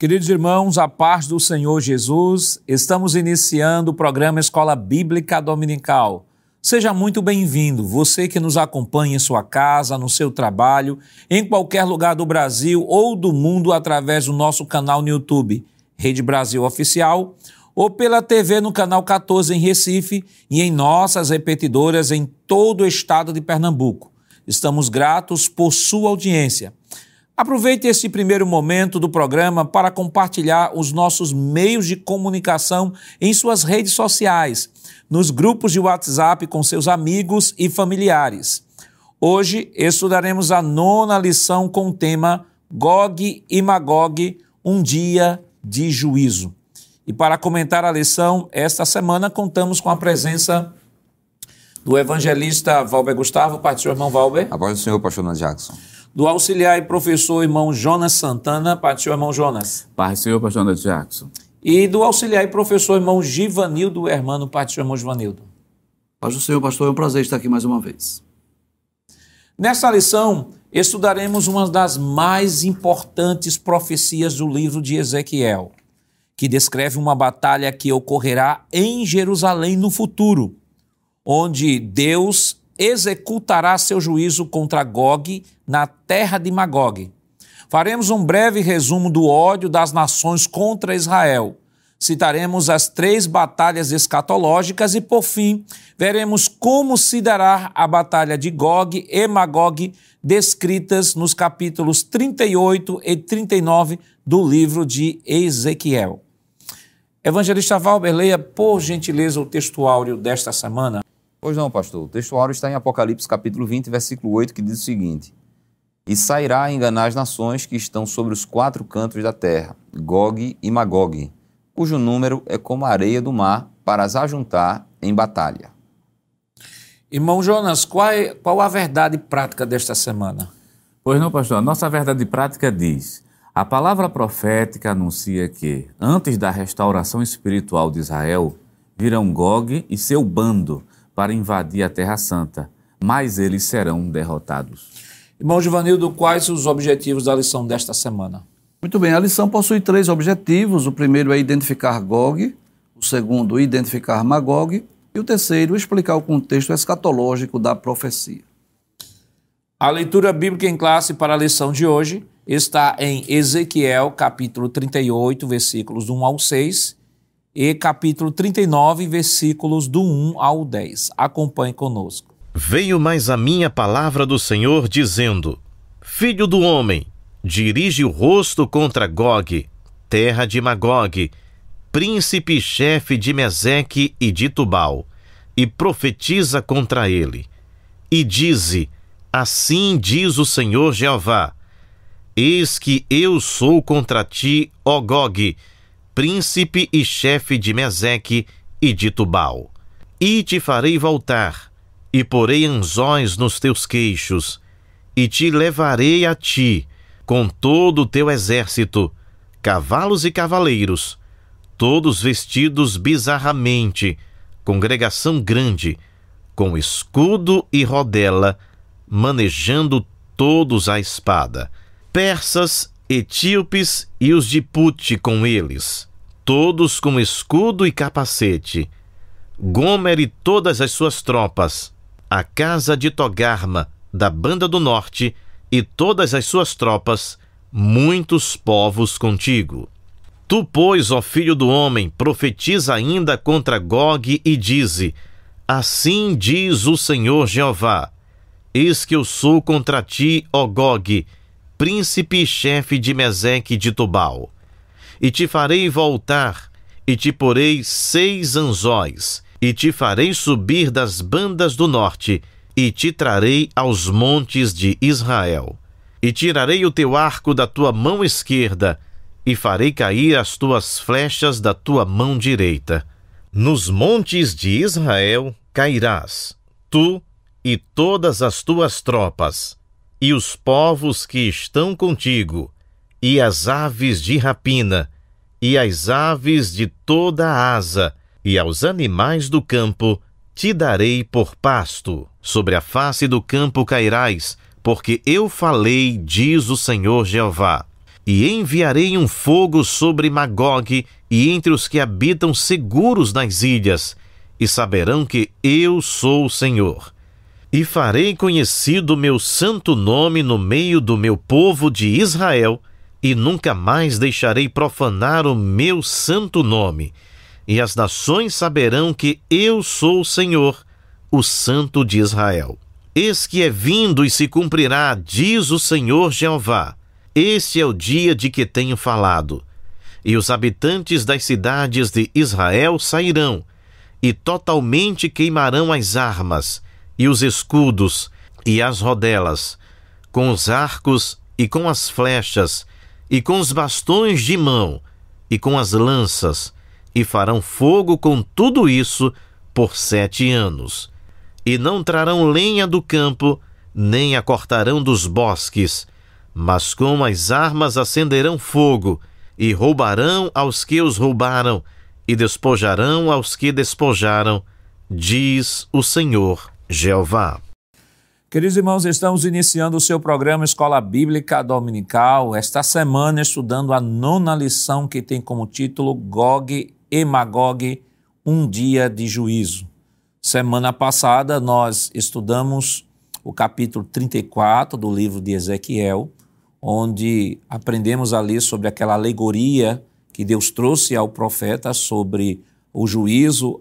Queridos irmãos, a paz do Senhor Jesus, estamos iniciando o programa Escola Bíblica Dominical. Seja muito bem-vindo, você que nos acompanha em sua casa, no seu trabalho, em qualquer lugar do Brasil ou do mundo através do nosso canal no YouTube, Rede Brasil Oficial, ou pela TV no canal 14 em Recife e em nossas repetidoras em todo o estado de Pernambuco. Estamos gratos por sua audiência. Aproveite este primeiro momento do programa para compartilhar os nossos meios de comunicação em suas redes sociais, nos grupos de WhatsApp com seus amigos e familiares. Hoje estudaremos a nona lição com o tema Gog e Magog, um dia de juízo. E para comentar a lição, esta semana contamos com a presença do evangelista Valber Gustavo, Pai do Senhor, irmão Valber. A voz do Senhor, pastor Jackson do auxiliar e professor irmão Jonas Santana, Pai do Senhor, irmão Jonas. Pai do Senhor, pastor André Jackson. E do auxiliar e professor irmão Givanildo Hermano, Pai do Senhor, irmão Givanildo. Pai do Senhor, pastor, é um prazer estar aqui mais uma vez. Nesta lição, estudaremos uma das mais importantes profecias do livro de Ezequiel, que descreve uma batalha que ocorrerá em Jerusalém no futuro, onde Deus executará seu juízo contra Gog na terra de Magog. Faremos um breve resumo do ódio das nações contra Israel. Citaremos as três batalhas escatológicas e, por fim, veremos como se dará a batalha de Gog e Magog, descritas nos capítulos 38 e 39 do livro de Ezequiel. Evangelista Valber, leia por gentileza o textuário desta semana. Pois não, pastor. O textuário está em Apocalipse capítulo 20, versículo 8, que diz o seguinte: E sairá a enganar as nações que estão sobre os quatro cantos da terra, Gog e Magog, cujo número é como a areia do mar, para as ajuntar em batalha. Irmão Jonas, qual, é, qual a verdade prática desta semana? Pois não, pastor. A nossa verdade prática diz: a palavra profética anuncia que, antes da restauração espiritual de Israel, virão Gog e seu bando para invadir a Terra Santa, mas eles serão derrotados. Irmão Givanildo, quais os objetivos da lição desta semana? Muito bem, a lição possui três objetivos. O primeiro é identificar Gog, o segundo, identificar Magog, e o terceiro, explicar o contexto escatológico da profecia. A leitura bíblica em classe para a lição de hoje está em Ezequiel, capítulo 38, versículos 1 ao 6, e capítulo 39, versículos do 1 ao 10. Acompanhe conosco. Veio mais a minha palavra do Senhor, dizendo: Filho do homem, dirige o rosto contra Gog, terra de Magog, príncipe chefe de Meseque e de Tubal, e profetiza contra ele. E dize: Assim diz o Senhor Jeová: Eis que eu sou contra ti, ó Gog, príncipe e chefe de Meseque e de Tubal. E te farei voltar, e porei anzóis nos teus queixos, e te levarei a ti, com todo o teu exército, cavalos e cavaleiros, todos vestidos bizarramente, congregação grande, com escudo e rodela, manejando todos a espada, persas, etíopes e os de Pute com eles todos com escudo e capacete. Gomer e todas as suas tropas, a casa de Togarma, da banda do norte, e todas as suas tropas, muitos povos contigo. Tu, pois, ó filho do homem, profetiza ainda contra Gog e dize: Assim diz o Senhor Jeová: Eis que eu sou contra ti, ó Gog, príncipe e chefe de Meseque de Tubal e te farei voltar, e te porei seis anzóis, e te farei subir das bandas do norte, e te trarei aos montes de Israel. E tirarei o teu arco da tua mão esquerda, e farei cair as tuas flechas da tua mão direita. Nos montes de Israel cairás, tu e todas as tuas tropas, e os povos que estão contigo, e as aves de rapina, e as aves de toda a asa, e aos animais do campo te darei por pasto. Sobre a face do campo cairás, porque eu falei, diz o Senhor Jeová. E enviarei um fogo sobre Magog e entre os que habitam seguros nas ilhas, e saberão que eu sou o Senhor. E farei conhecido meu santo nome no meio do meu povo de Israel, e nunca mais deixarei profanar o meu santo nome. E as nações saberão que eu sou o Senhor, o Santo de Israel. Eis que é vindo e se cumprirá, diz o Senhor Jeová. Este é o dia de que tenho falado. E os habitantes das cidades de Israel sairão, e totalmente queimarão as armas, e os escudos, e as rodelas, com os arcos e com as flechas, e com os bastões de mão, e com as lanças, e farão fogo com tudo isso por sete anos. E não trarão lenha do campo, nem a cortarão dos bosques, mas com as armas acenderão fogo, e roubarão aos que os roubaram, e despojarão aos que despojaram, diz o Senhor Jeová. Queridos irmãos, estamos iniciando o seu programa Escola Bíblica Dominical, esta semana estudando a nona lição que tem como título Gog e Magog, um dia de juízo. Semana passada nós estudamos o capítulo 34 do livro de Ezequiel, onde aprendemos ali sobre aquela alegoria que Deus trouxe ao profeta sobre o juízo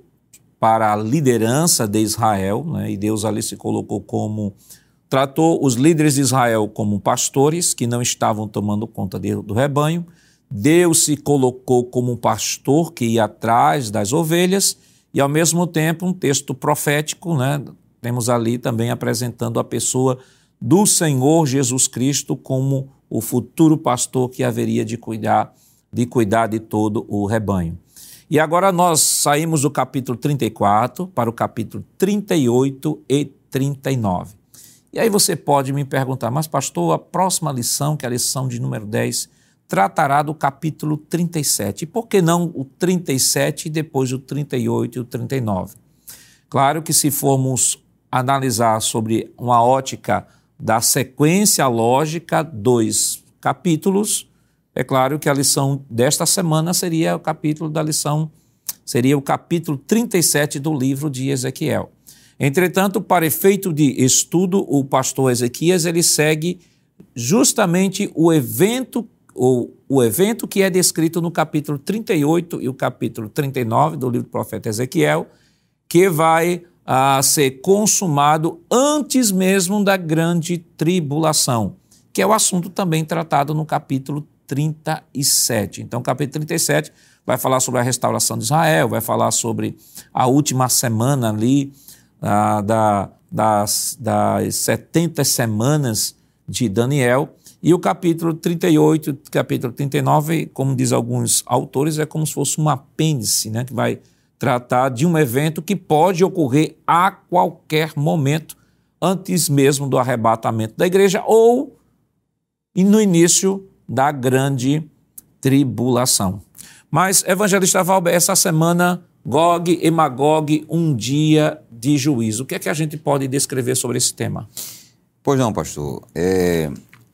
para a liderança de Israel, né? e Deus ali se colocou como. tratou os líderes de Israel como pastores que não estavam tomando conta de, do rebanho. Deus se colocou como um pastor que ia atrás das ovelhas, e ao mesmo tempo um texto profético, né? temos ali também apresentando a pessoa do Senhor Jesus Cristo como o futuro pastor que haveria de cuidar de cuidar de todo o rebanho. E agora nós saímos do capítulo 34 para o capítulo 38 e 39. E aí você pode me perguntar, mas pastor, a próxima lição, que é a lição de número 10, tratará do capítulo 37. E por que não o 37 e depois o 38 e o 39? Claro que se formos analisar sobre uma ótica da sequência lógica dos capítulos, é claro que a lição desta semana seria o capítulo da lição, seria o capítulo 37 do livro de Ezequiel. Entretanto, para efeito de estudo, o pastor Ezequias ele segue justamente o evento o, o evento que é descrito no capítulo 38 e o capítulo 39 do livro do profeta Ezequiel, que vai a ser consumado antes mesmo da grande tribulação, que é o assunto também tratado no capítulo 37. Então, capítulo 37 vai falar sobre a restauração de Israel, vai falar sobre a última semana ali ah, da, das, das 70 semanas de Daniel. E o capítulo 38, capítulo 39, como diz alguns autores, é como se fosse um apêndice, né, que vai tratar de um evento que pode ocorrer a qualquer momento, antes mesmo do arrebatamento da igreja ou no início da grande tribulação. Mas, evangelista Valber, essa semana, Gog e Magog, um dia de juízo. O que é que a gente pode descrever sobre esse tema? Pois não, pastor. É,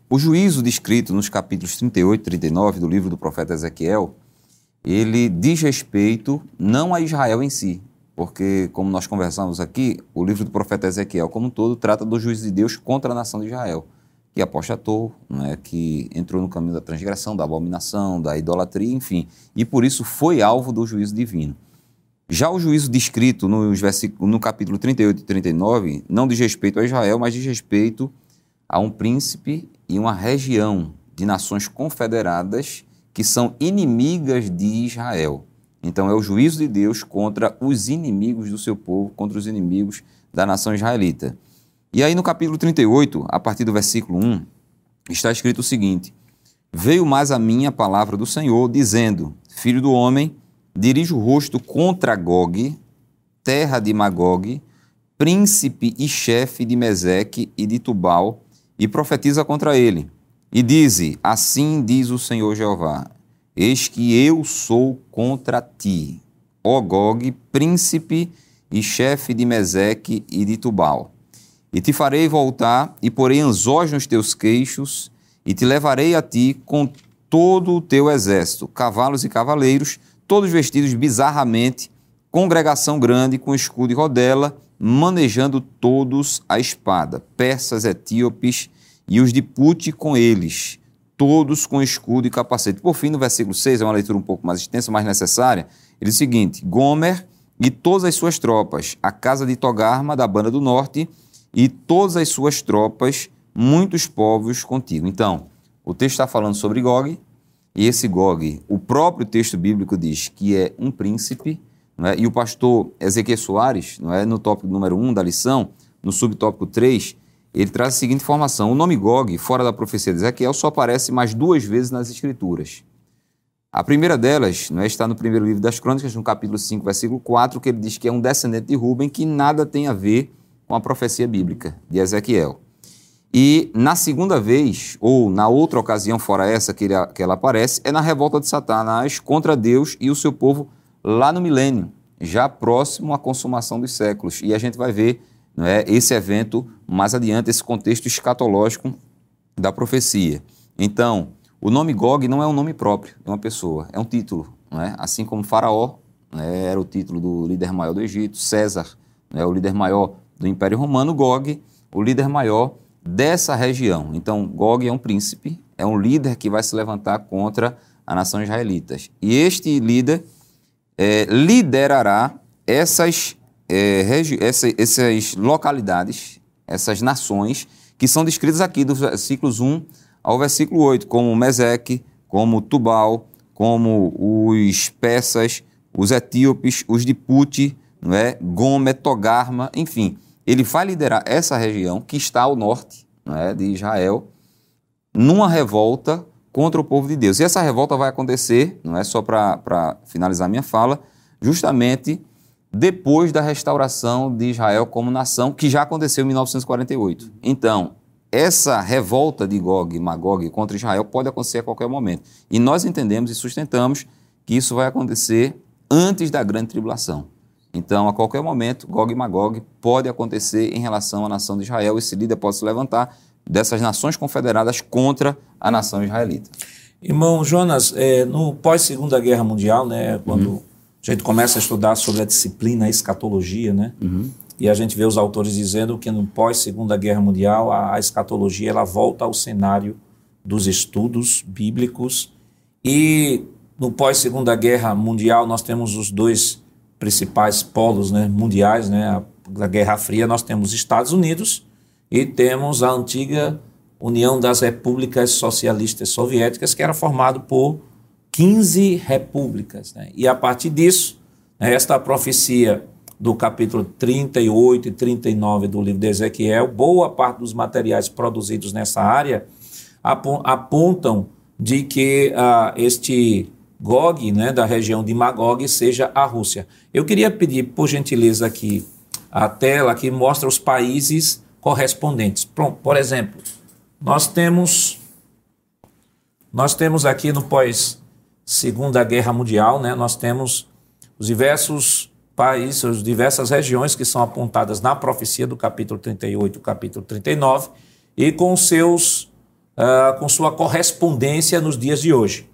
o juízo descrito nos capítulos 38 e 39 do livro do profeta Ezequiel, ele diz respeito não a Israel em si, porque, como nós conversamos aqui, o livro do profeta Ezequiel, como um todo, trata do juízo de Deus contra a nação de Israel que apostatou, né, que entrou no caminho da transgressão, da abominação, da idolatria, enfim, e por isso foi alvo do juízo divino. Já o juízo descrito nos no capítulo 38 e 39 não diz respeito a Israel, mas diz respeito a um príncipe e uma região de nações confederadas que são inimigas de Israel. Então é o juízo de Deus contra os inimigos do seu povo, contra os inimigos da nação israelita. E aí no capítulo 38, a partir do versículo 1, está escrito o seguinte: Veio mais a mim a palavra do Senhor, dizendo: Filho do homem, dirige o rosto contra Gog, terra de Magog, príncipe e chefe de Meseque e de Tubal, e profetiza contra ele. E dize: Assim diz o Senhor Jeová: Eis que eu sou contra ti, ó Gog, príncipe e chefe de Meseque e de Tubal e te farei voltar, e porei anzóis nos teus queixos, e te levarei a ti com todo o teu exército, cavalos e cavaleiros, todos vestidos bizarramente, congregação grande com escudo e rodela, manejando todos a espada, persas, etíopes e os de Pute com eles, todos com escudo e capacete. Por fim, no versículo 6, é uma leitura um pouco mais extensa, mais necessária, ele diz o seguinte: Gomer e todas as suas tropas, a casa de Togarma, da banda do norte, e todas as suas tropas, muitos povos contigo. Então, o texto está falando sobre Gog, e esse Gog, o próprio texto bíblico diz que é um príncipe, é? e o pastor Ezequiel Soares, não é? no tópico número 1 da lição, no subtópico 3, ele traz a seguinte informação: o nome Gog, fora da profecia de Ezequiel, só aparece mais duas vezes nas Escrituras. A primeira delas não é, está no primeiro livro das Crônicas, no capítulo 5, versículo 4, que ele diz que é um descendente de Ruben que nada tem a ver com a profecia bíblica de Ezequiel. E na segunda vez, ou na outra ocasião fora essa que, ele, que ela aparece, é na revolta de Satanás contra Deus e o seu povo lá no milênio, já próximo à consumação dos séculos. E a gente vai ver não é, esse evento mais adiante, esse contexto escatológico da profecia. Então, o nome Gog não é um nome próprio de uma pessoa, é um título. Não é? Assim como Faraó né, era o título do líder maior do Egito, César, né, o líder maior do Império Romano, Gog, o líder maior dessa região. Então, Gog é um príncipe, é um líder que vai se levantar contra a nação israelita. E este líder é, liderará essas, é, essa, essas localidades, essas nações, que são descritas aqui dos versículos 1 ao versículo 8, como Meseque, como Tubal, como os persas, os etíopes, os de Puti, não é? Gomer, Togarma, enfim. Ele vai liderar essa região que está ao norte não é? de Israel, numa revolta contra o povo de Deus. E essa revolta vai acontecer, não é só para finalizar minha fala, justamente depois da restauração de Israel como nação, que já aconteceu em 1948. Então, essa revolta de Gog e Magog contra Israel pode acontecer a qualquer momento. E nós entendemos e sustentamos que isso vai acontecer antes da grande tribulação. Então, a qualquer momento, Gog e Magog pode acontecer em relação à nação de Israel. Esse líder pode se levantar dessas nações confederadas contra a nação israelita. Irmão Jonas, é, no pós-segunda guerra mundial, né, quando uhum. a gente começa a estudar sobre a disciplina a escatologia, né, uhum. E a gente vê os autores dizendo que no pós-segunda guerra mundial a, a escatologia ela volta ao cenário dos estudos bíblicos e no pós-segunda guerra mundial nós temos os dois principais polos né, mundiais, né, a, a Guerra Fria, nós temos Estados Unidos e temos a antiga União das Repúblicas Socialistas Soviéticas, que era formado por 15 repúblicas. Né? E a partir disso, né, esta profecia do capítulo 38 e 39 do livro de Ezequiel, boa parte dos materiais produzidos nessa área apontam de que uh, este Gog, né, da região de Magog, seja a Rússia. Eu queria pedir, por gentileza, aqui a tela que mostra os países correspondentes. Pronto, por exemplo, nós temos nós temos aqui no pós Segunda Guerra Mundial, né, nós temos os diversos países, as diversas regiões que são apontadas na profecia do capítulo 38 e capítulo 39 e com seus uh, com sua correspondência nos dias de hoje.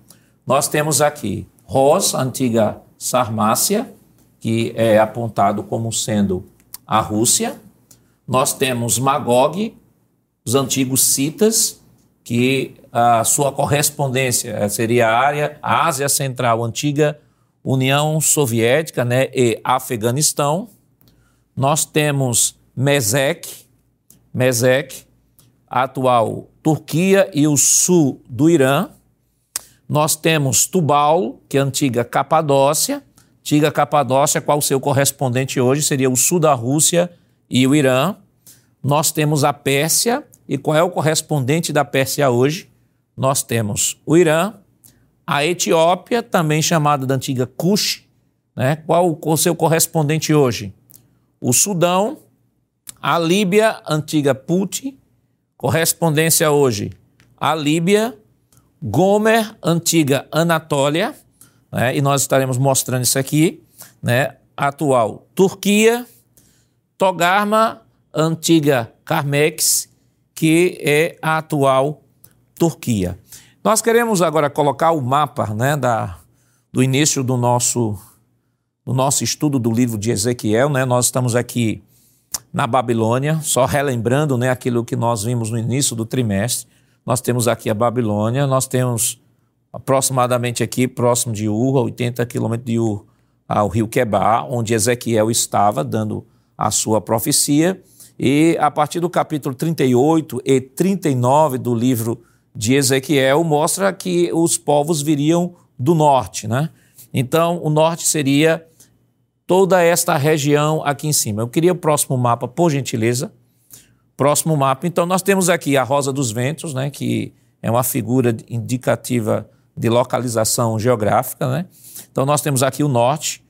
Nós temos aqui Ros, antiga Sarmácia, que é apontado como sendo a Rússia. Nós temos Magog, os antigos citas, que a sua correspondência seria a área, Ásia Central, antiga União Soviética né, e Afeganistão. Nós temos Mesec, Mesec, atual Turquia e o sul do Irã. Nós temos Tubal, que é a antiga Capadócia. Antiga Capadócia, qual o seu correspondente hoje seria o sul da Rússia e o Irã. Nós temos a Pérsia, e qual é o correspondente da Pérsia hoje? Nós temos o Irã, a Etiópia, também chamada da antiga Cush, né? qual o seu correspondente hoje? O Sudão, a Líbia, antiga Puti, correspondência hoje, a Líbia, Gomer, antiga Anatólia, né? e nós estaremos mostrando isso aqui, né? atual Turquia, Togarma, antiga Carmex, que é a atual Turquia. Nós queremos agora colocar o mapa né, da, do início do nosso, do nosso estudo do livro de Ezequiel. Né? Nós estamos aqui na Babilônia, só relembrando né, aquilo que nós vimos no início do trimestre. Nós temos aqui a Babilônia, nós temos aproximadamente aqui, próximo de Ur, 80 quilômetros de Ur, ao rio Quebar, onde Ezequiel estava dando a sua profecia. E a partir do capítulo 38 e 39 do livro de Ezequiel, mostra que os povos viriam do norte. Né? Então, o norte seria toda esta região aqui em cima. Eu queria o próximo mapa, por gentileza. Próximo mapa. Então, nós temos aqui a Rosa dos Ventos, né, que é uma figura indicativa de localização geográfica. Né? Então, nós temos aqui o norte,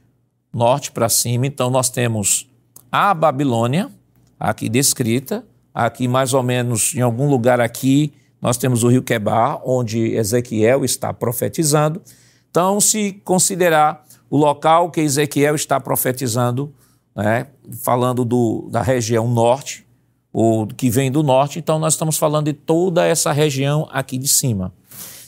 norte para cima. Então, nós temos a Babilônia, aqui descrita. Aqui, mais ou menos, em algum lugar aqui, nós temos o rio Quebar, onde Ezequiel está profetizando. Então, se considerar o local que Ezequiel está profetizando, né, falando do, da região norte, ou que vem do norte, então nós estamos falando de toda essa região aqui de cima.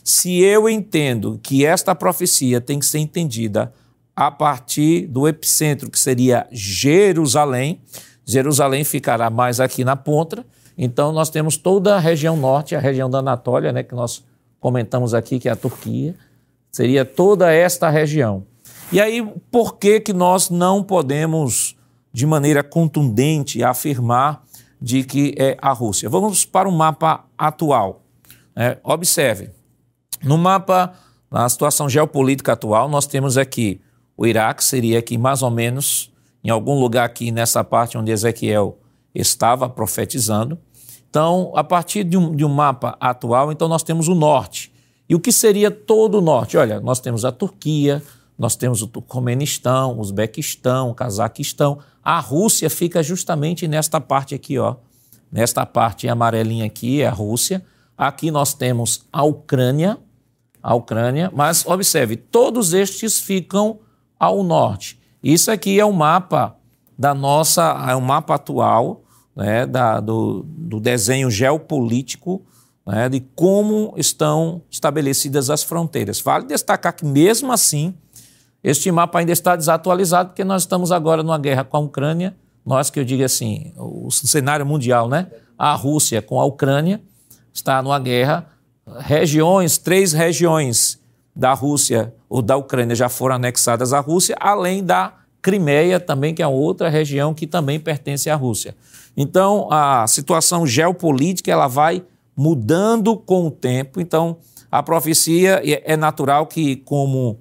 Se eu entendo que esta profecia tem que ser entendida a partir do epicentro, que seria Jerusalém, Jerusalém ficará mais aqui na ponta, então nós temos toda a região norte, a região da Anatólia, né, que nós comentamos aqui, que é a Turquia, seria toda esta região. E aí, por que, que nós não podemos, de maneira contundente, afirmar de que é a Rússia? Vamos para o mapa atual. É, observe, no mapa, na situação geopolítica atual, nós temos aqui o Iraque, seria aqui mais ou menos, em algum lugar aqui nessa parte onde Ezequiel estava profetizando. Então, a partir de um, de um mapa atual, então nós temos o norte. E o que seria todo o norte? Olha, nós temos a Turquia, nós temos o Turcomenistão, o Uzbequistão, o Cazaquistão. A Rússia fica justamente nesta parte aqui, ó. Nesta parte amarelinha aqui é a Rússia. Aqui nós temos a Ucrânia, a Ucrânia, mas observe, todos estes ficam ao norte. Isso aqui é o um mapa da nossa, é um mapa atual, né, da, do, do desenho geopolítico, né, de como estão estabelecidas as fronteiras. Vale destacar que, mesmo assim, este mapa ainda está desatualizado porque nós estamos agora numa guerra com a Ucrânia, nós que eu digo assim, o cenário mundial, né? A Rússia com a Ucrânia está numa guerra, regiões, três regiões da Rússia ou da Ucrânia já foram anexadas à Rússia, além da Crimeia também, que é outra região que também pertence à Rússia. Então, a situação geopolítica ela vai mudando com o tempo. Então, a profecia é natural que, como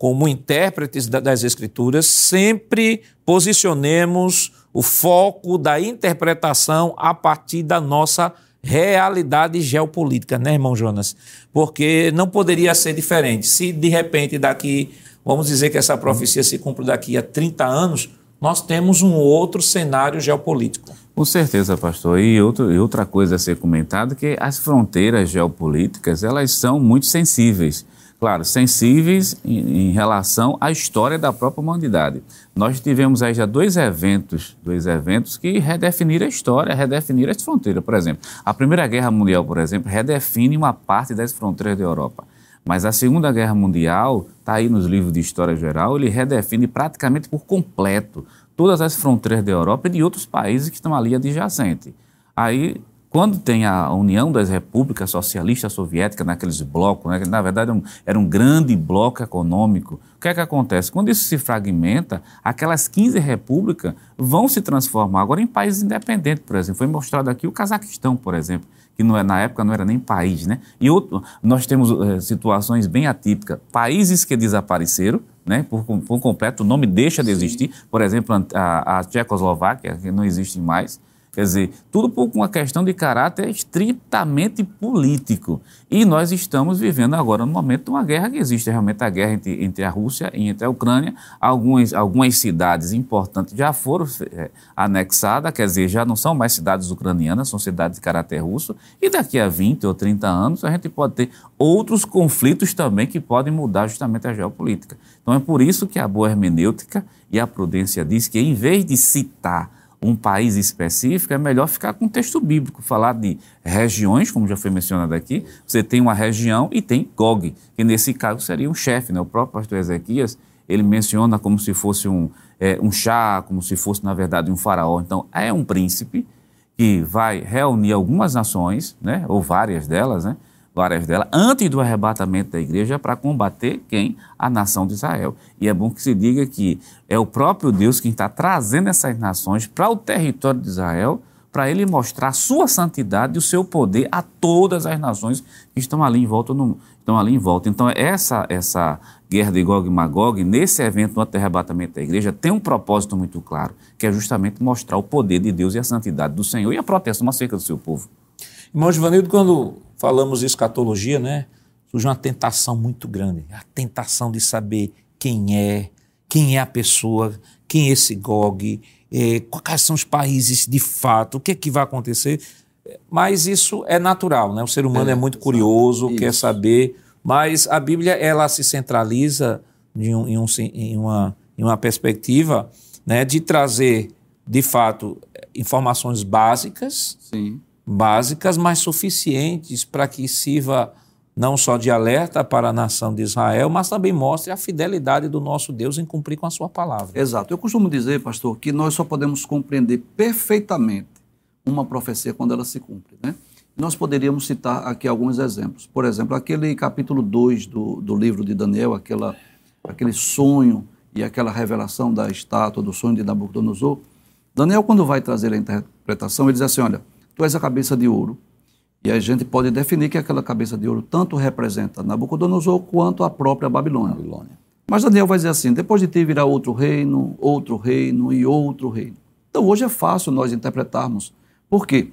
como intérpretes das Escrituras, sempre posicionemos o foco da interpretação a partir da nossa realidade geopolítica, né, irmão Jonas? Porque não poderia ser diferente. Se de repente daqui, vamos dizer que essa profecia se cumpre daqui a 30 anos, nós temos um outro cenário geopolítico. Com certeza, pastor. E, outro, e outra coisa a ser comentada que as fronteiras geopolíticas, elas são muito sensíveis claro, sensíveis em, em, relação à história da própria humanidade. Nós tivemos aí já dois eventos, dois eventos que redefiniram a história, redefiniram as fronteiras. Por exemplo, a Primeira Guerra Mundial, por exemplo, redefine uma parte das fronteiras da Europa. Mas a Segunda Guerra Mundial, está aí nos livros de História Geral, ele redefine praticamente por completo todas as fronteiras da Europa e de outros países que estão ali adjacentes. Aí quando tem a União das Repúblicas Socialistas Soviéticas, naqueles blocos, né, que na verdade era um, era um, grande bloco econômico, o que é que acontece? Quando isso se fragmenta, aquelas 15 repúblicas vão se transformar agora em países independentes, por exemplo. Foi mostrado aqui o Cazaquistão, por exemplo, que não é, na época não era nem país. Né? E outro, nós temos é, situações bem atípicas. Países que desapareceram, né, por, por completo, o nome deixa de existir. Por exemplo, a, a Tchecoslováquia, que não existe mais Quer dizer, tudo por uma questão de caráter estritamente político. E nós estamos vivendo agora no momento de uma guerra que existe realmente a guerra entre, entre a Rússia e entre a Ucrânia. Algumas, algumas cidades importantes já foram é, anexadas, quer dizer, já não são mais cidades ucranianas, são cidades de caráter russo. E daqui a 20 ou 30 anos a gente pode ter outros conflitos também que podem mudar justamente a geopolítica. Então é por isso que a boa hermenêutica e a prudência diz que em vez de citar um país específico, é melhor ficar com o texto bíblico, falar de regiões, como já foi mencionado aqui. Você tem uma região e tem Gog, que nesse caso seria um chefe. Né? O próprio pastor Ezequias, ele menciona como se fosse um, é, um chá, como se fosse, na verdade, um faraó. Então, é um príncipe que vai reunir algumas nações, né? ou várias delas, né? Várias delas, antes do arrebatamento da igreja para combater quem? A nação de Israel. E é bom que se diga que é o próprio Deus quem está trazendo essas nações para o território de Israel, para ele mostrar a sua santidade e o seu poder a todas as nações que estão ali em volta. No, estão ali em volta. Então, essa, essa guerra de Gog e Magog, nesse evento no arrebatamento da igreja, tem um propósito muito claro, que é justamente mostrar o poder de Deus e a santidade do Senhor e a proteção acerca do seu povo. Irmão Givanildo, quando falamos de escatologia, né, surge uma tentação muito grande, a tentação de saber quem é, quem é a pessoa, quem é esse Gog, é, quais são os países de fato, o que é que vai acontecer. Mas isso é natural, né? O ser humano é, é muito curioso, isso. quer saber, mas a Bíblia ela se centraliza em, um, em, um, em, uma, em uma perspectiva né, de trazer, de fato, informações básicas Sim básicas, mas suficientes para que sirva não só de alerta para a nação de Israel, mas também mostre a fidelidade do nosso Deus em cumprir com a sua palavra. Exato. Eu costumo dizer, pastor, que nós só podemos compreender perfeitamente uma profecia quando ela se cumpre. Né? Nós poderíamos citar aqui alguns exemplos. Por exemplo, aquele capítulo 2 do, do livro de Daniel, aquela, aquele sonho e aquela revelação da estátua, do sonho de Nabucodonosor. Daniel, quando vai trazer a interpretação, ele diz assim: olha, tu és a cabeça de ouro. E a gente pode definir que aquela cabeça de ouro tanto representa Nabucodonosor quanto a própria Babilônia. Babilônia. Mas Daniel vai dizer assim: depois de ti virá outro reino, outro reino e outro reino. Então hoje é fácil nós interpretarmos. Por quê?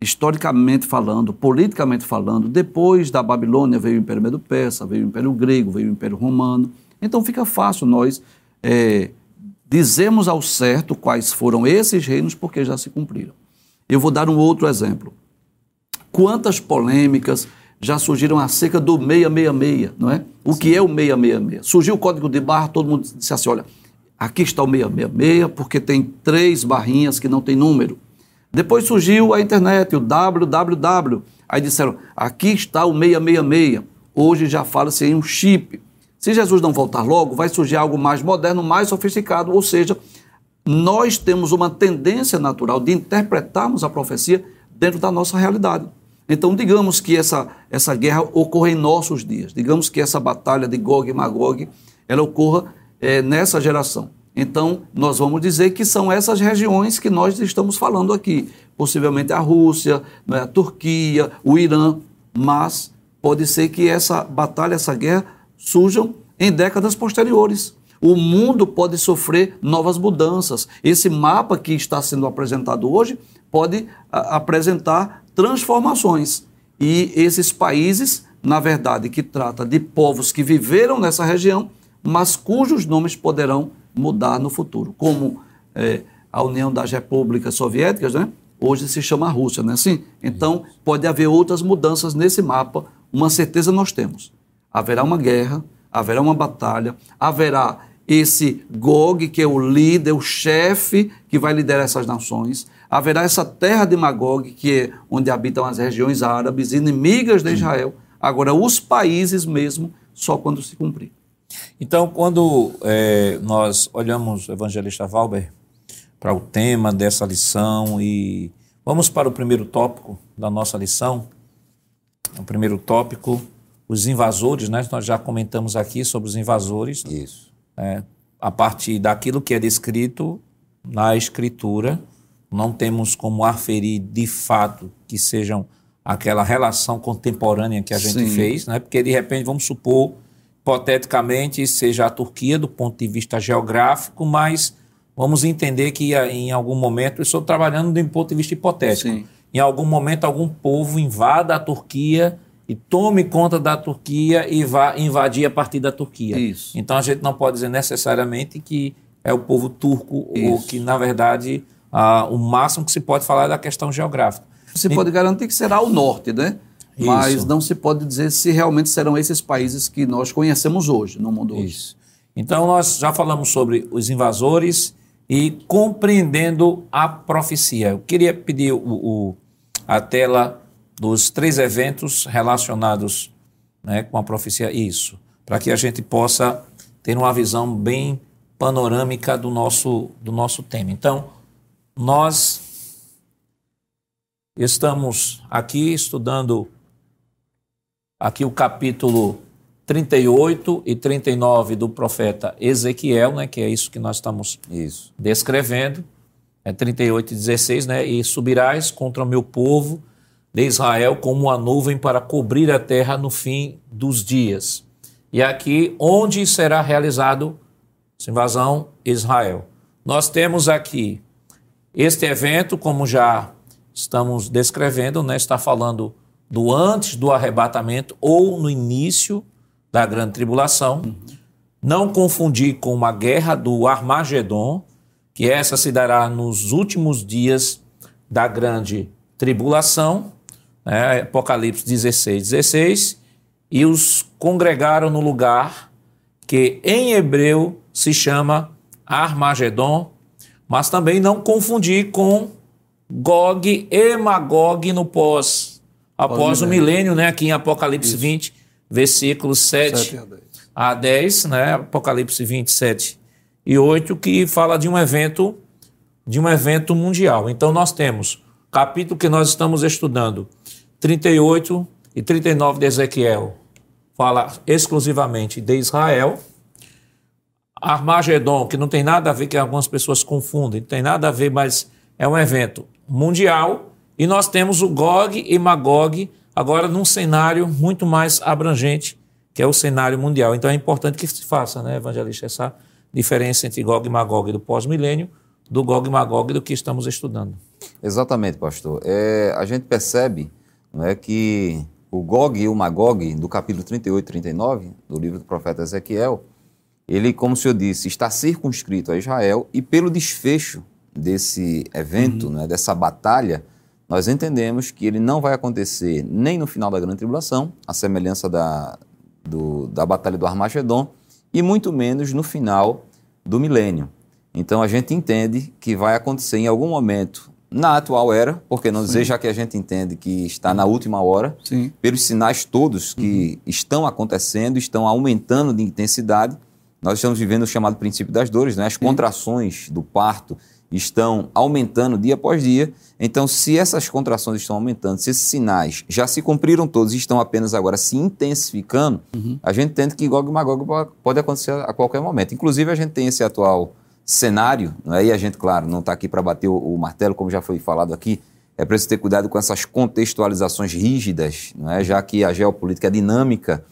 Historicamente falando, politicamente falando, depois da Babilônia veio o Império Medo-Persa, veio o Império Grego, veio o Império Romano. Então fica fácil nós é, dizermos ao certo quais foram esses reinos, porque já se cumpriram. Eu vou dar um outro exemplo. Quantas polêmicas já surgiram acerca do 666, não é? O Sim. que é o 666? Surgiu o código de barra, todo mundo disse assim: olha, aqui está o 666, porque tem três barrinhas que não tem número. Depois surgiu a internet, o www. Aí disseram: aqui está o 666. Hoje já fala-se em um chip. Se Jesus não voltar logo, vai surgir algo mais moderno, mais sofisticado, ou seja, nós temos uma tendência natural de interpretarmos a profecia dentro da nossa realidade. Então, digamos que essa, essa guerra ocorra em nossos dias, digamos que essa batalha de Gog e Magog ela ocorra é, nessa geração. Então, nós vamos dizer que são essas regiões que nós estamos falando aqui. Possivelmente a Rússia, né, a Turquia, o Irã, mas pode ser que essa batalha, essa guerra surjam em décadas posteriores. O mundo pode sofrer novas mudanças. Esse mapa que está sendo apresentado hoje pode a, apresentar transformações. E esses países, na verdade, que trata de povos que viveram nessa região, mas cujos nomes poderão mudar no futuro, como é, a União das Repúblicas Soviéticas, né? hoje se chama Rússia, não é assim? Então, pode haver outras mudanças nesse mapa. Uma certeza nós temos: haverá uma guerra, haverá uma batalha, haverá esse Gog, que é o líder, o chefe que vai liderar essas nações. Haverá essa terra de Magog, que é onde habitam as regiões árabes, inimigas de Israel. Agora, os países mesmo, só quando se cumprir. Então, quando é, nós olhamos, evangelista Valber, para o tema dessa lição e vamos para o primeiro tópico da nossa lição. O primeiro tópico, os invasores, né? Nós já comentamos aqui sobre os invasores. Isso é, a partir daquilo que é descrito na Escritura, não temos como aferir de fato que sejam aquela relação contemporânea que a gente Sim. fez, né? porque de repente, vamos supor, hipoteticamente, seja a Turquia do ponto de vista geográfico, mas vamos entender que em algum momento, eu estou trabalhando de um ponto de vista hipotético, Sim. em algum momento algum povo invada a Turquia e tome conta da Turquia e vá invadir a partir da Turquia. Isso. Então a gente não pode dizer necessariamente que é o povo turco Isso. ou que, na verdade, ah, o máximo que se pode falar é da questão geográfica. Se e... pode garantir que será o norte, né? Isso. Mas não se pode dizer se realmente serão esses países que nós conhecemos hoje, no mundo hoje. Isso. Então nós já falamos sobre os invasores e compreendendo a profecia. Eu queria pedir o, o, a tela dos três eventos relacionados né, com a profecia, isso, para que a gente possa ter uma visão bem panorâmica do nosso, do nosso tema. Então, nós estamos aqui estudando aqui o capítulo 38 e 39 do profeta Ezequiel, né, que é isso que nós estamos Isso. descrevendo. É 38 e 16, né? E subirás contra o meu povo de Israel como uma nuvem para cobrir a terra no fim dos dias. E aqui, onde será realizado essa invasão? Israel. Nós temos aqui este evento, como já estamos descrevendo, né? Está falando do antes do arrebatamento ou no início da grande tribulação. Não confundir com uma guerra do Armagedon, que essa se dará nos últimos dias da grande tribulação, né? Apocalipse 16, 16, e os congregaram no lugar que em hebreu se chama Armagedon, mas também não confundir com Gog e Magog no pós, após o milênio, né? aqui em Apocalipse 20, versículos 7, 7 a 10. a 10, né? Apocalipse 27 e 8, que fala de um evento de um evento mundial. Então nós temos capítulo que nós estamos estudando, 38 e 39 de Ezequiel, fala exclusivamente de Israel. Armagedon, que não tem nada a ver, que algumas pessoas confundem, não tem nada a ver, mas é um evento mundial. E nós temos o Gog e Magog, agora num cenário muito mais abrangente, que é o cenário mundial. Então é importante que se faça, né, evangelista, essa diferença entre Gog e Magog do pós-milênio, do Gog e Magog do que estamos estudando. Exatamente, pastor. É, a gente percebe não é, que o Gog e o Magog, do capítulo 38 e 39, do livro do profeta Ezequiel, ele, como o senhor disse, está circunscrito a Israel e pelo desfecho desse evento, né, dessa batalha, nós entendemos que ele não vai acontecer nem no final da grande tribulação, a semelhança da, do, da batalha do Armagedon, e muito menos no final do milênio. Então a gente entende que vai acontecer em algum momento na atual era, porque não dizer já que a gente entende que está na última hora, Sim. pelos sinais todos que estão acontecendo, estão aumentando de intensidade. Nós estamos vivendo o chamado princípio das dores, né? as contrações do parto estão aumentando dia após dia. Então, se essas contrações estão aumentando, se esses sinais já se cumpriram todos e estão apenas agora se intensificando, a gente entende que Gog e Magog po- pode acontecer a qualquer momento. Inclusive, a gente tem esse atual cenário, não é? e a gente, claro, não está aqui para bater o, o martelo, como já foi falado aqui, é preciso ter cuidado com essas contextualizações rígidas, não é? já que a geopolítica é dinâmica,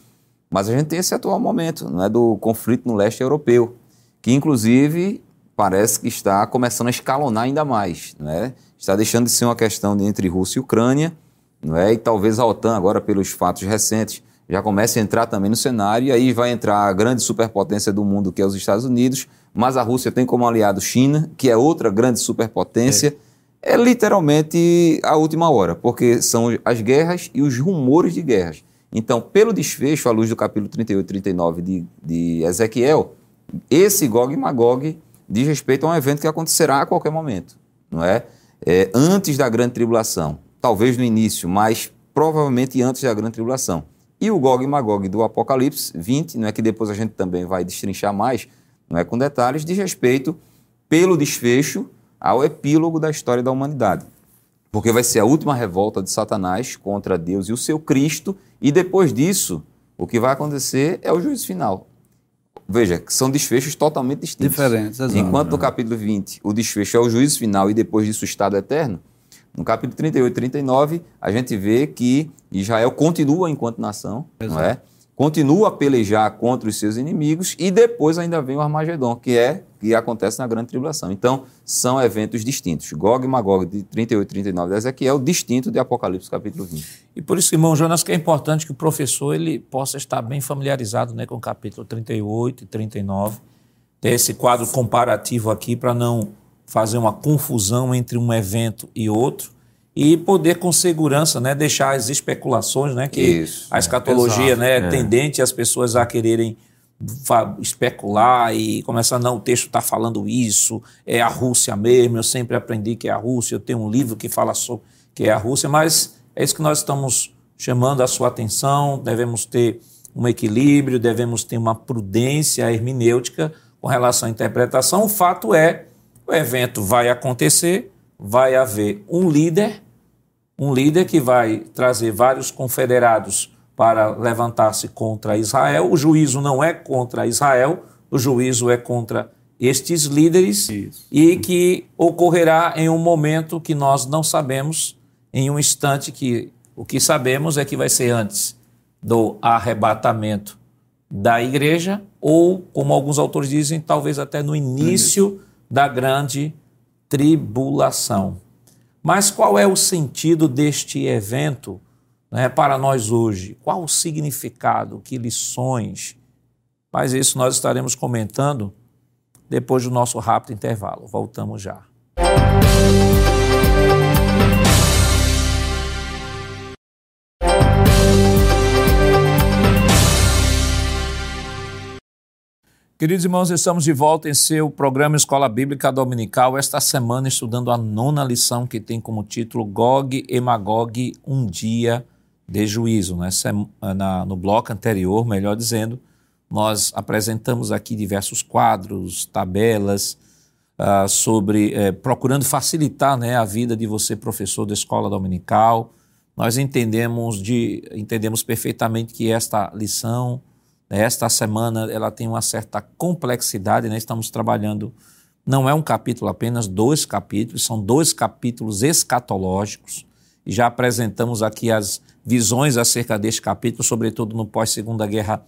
mas a gente tem esse atual momento não é? do conflito no leste europeu, que inclusive parece que está começando a escalonar ainda mais. Não é? Está deixando de ser uma questão entre Rússia e Ucrânia, não é? e talvez a OTAN, agora pelos fatos recentes, já comece a entrar também no cenário, e aí vai entrar a grande superpotência do mundo, que é os Estados Unidos, mas a Rússia tem como aliado China, que é outra grande superpotência. É, literalmente a última hora, porque são as guerras e os rumores de guerras. Então, pelo desfecho, à luz do capítulo 38 e 39 de, de Ezequiel, esse Gog e Magog diz respeito a um evento que acontecerá a qualquer momento, não é? É, antes da grande tribulação, talvez no início, mas provavelmente antes da grande tribulação. E o Gog e Magog do Apocalipse 20, não é que depois a gente também vai destrinchar mais, não é com detalhes, diz respeito pelo desfecho ao epílogo da história da humanidade. Porque vai ser a última revolta de Satanás contra Deus e o seu Cristo, e depois disso, o que vai acontecer é o juízo final. Veja, que são desfechos totalmente distintos. Diferentes, exato. Enquanto no capítulo 20 o desfecho é o juízo final e depois disso o estado eterno, no capítulo 38 e 39 a gente vê que Israel continua enquanto nação, não é? Continua a pelejar contra os seus inimigos e depois ainda vem o Armagedon, que é que acontece na grande tribulação. Então, são eventos distintos. Gog e Magog de 38 e 39 de Ezequiel, distinto de Apocalipse capítulo 20. E por isso, irmão Jonas, que é importante que o professor ele possa estar bem familiarizado né, com o capítulo 38 e 39, ter esse quadro comparativo aqui para não fazer uma confusão entre um evento e outro e poder com segurança né, deixar as especulações, né, que Isso, a escatologia exato, né, é tendente as pessoas a quererem especular e começar, não, o texto está falando isso, é a Rússia mesmo, eu sempre aprendi que é a Rússia, eu tenho um livro que fala sobre que é a Rússia, mas é isso que nós estamos chamando a sua atenção, devemos ter um equilíbrio, devemos ter uma prudência hermenêutica com relação à interpretação. O fato é, o evento vai acontecer, vai haver um líder, um líder que vai trazer vários confederados para levantar-se contra Israel. O juízo não é contra Israel, o juízo é contra estes líderes Isso. e que ocorrerá em um momento que nós não sabemos, em um instante que o que sabemos é que vai ser antes do arrebatamento da igreja ou, como alguns autores dizem, talvez até no início da grande tribulação. Mas qual é o sentido deste evento né, para nós hoje? Qual o significado? Que lições? Mas isso nós estaremos comentando depois do nosso rápido intervalo. Voltamos já. Queridos irmãos, estamos de volta em seu programa Escola Bíblica Dominical, esta semana estudando a nona lição que tem como título Gog e Magog, um dia de juízo. Né? Na, no bloco anterior, melhor dizendo, nós apresentamos aqui diversos quadros, tabelas, uh, sobre uh, procurando facilitar né, a vida de você, professor da escola dominical. Nós entendemos, de, entendemos perfeitamente que esta lição, esta semana, ela tem uma certa complexidade. Né? Estamos trabalhando, não é um capítulo apenas, dois capítulos, são dois capítulos escatológicos. E já apresentamos aqui as visões acerca deste capítulo, sobretudo no pós-Segunda Guerra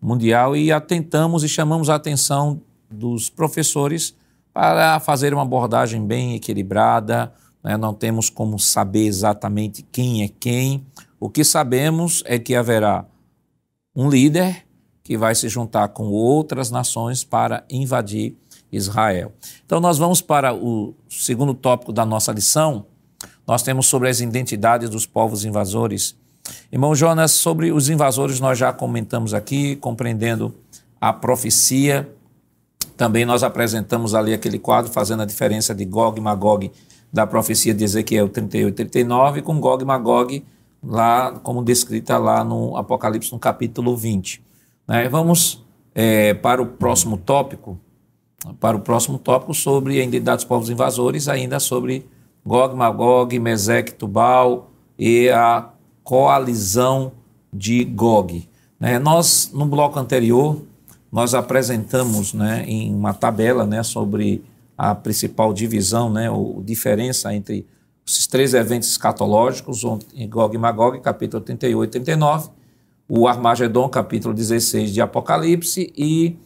Mundial, e atentamos e chamamos a atenção dos professores para fazer uma abordagem bem equilibrada. Né? Não temos como saber exatamente quem é quem. O que sabemos é que haverá um líder que vai se juntar com outras nações para invadir Israel. Então, nós vamos para o segundo tópico da nossa lição, nós temos sobre as identidades dos povos invasores. Irmão Jonas, sobre os invasores nós já comentamos aqui, compreendendo a profecia. Também nós apresentamos ali aquele quadro fazendo a diferença de Gog e Magog da profecia de Ezequiel 38 e 39 com Gog e Magog lá como descrita lá no Apocalipse no capítulo 20. Né? Vamos é, para o próximo tópico, para o próximo tópico sobre a identidade dos povos invasores, ainda sobre Gog, Magog, Mesec, Tubal e a coalizão de Gog. Né? Nós, no bloco anterior, nós apresentamos né, em uma tabela né, sobre a principal divisão, né, a diferença entre esses três eventos escatológicos, Gog e Magog, capítulo 38 e 39, o Armagedon, capítulo 16 de Apocalipse, e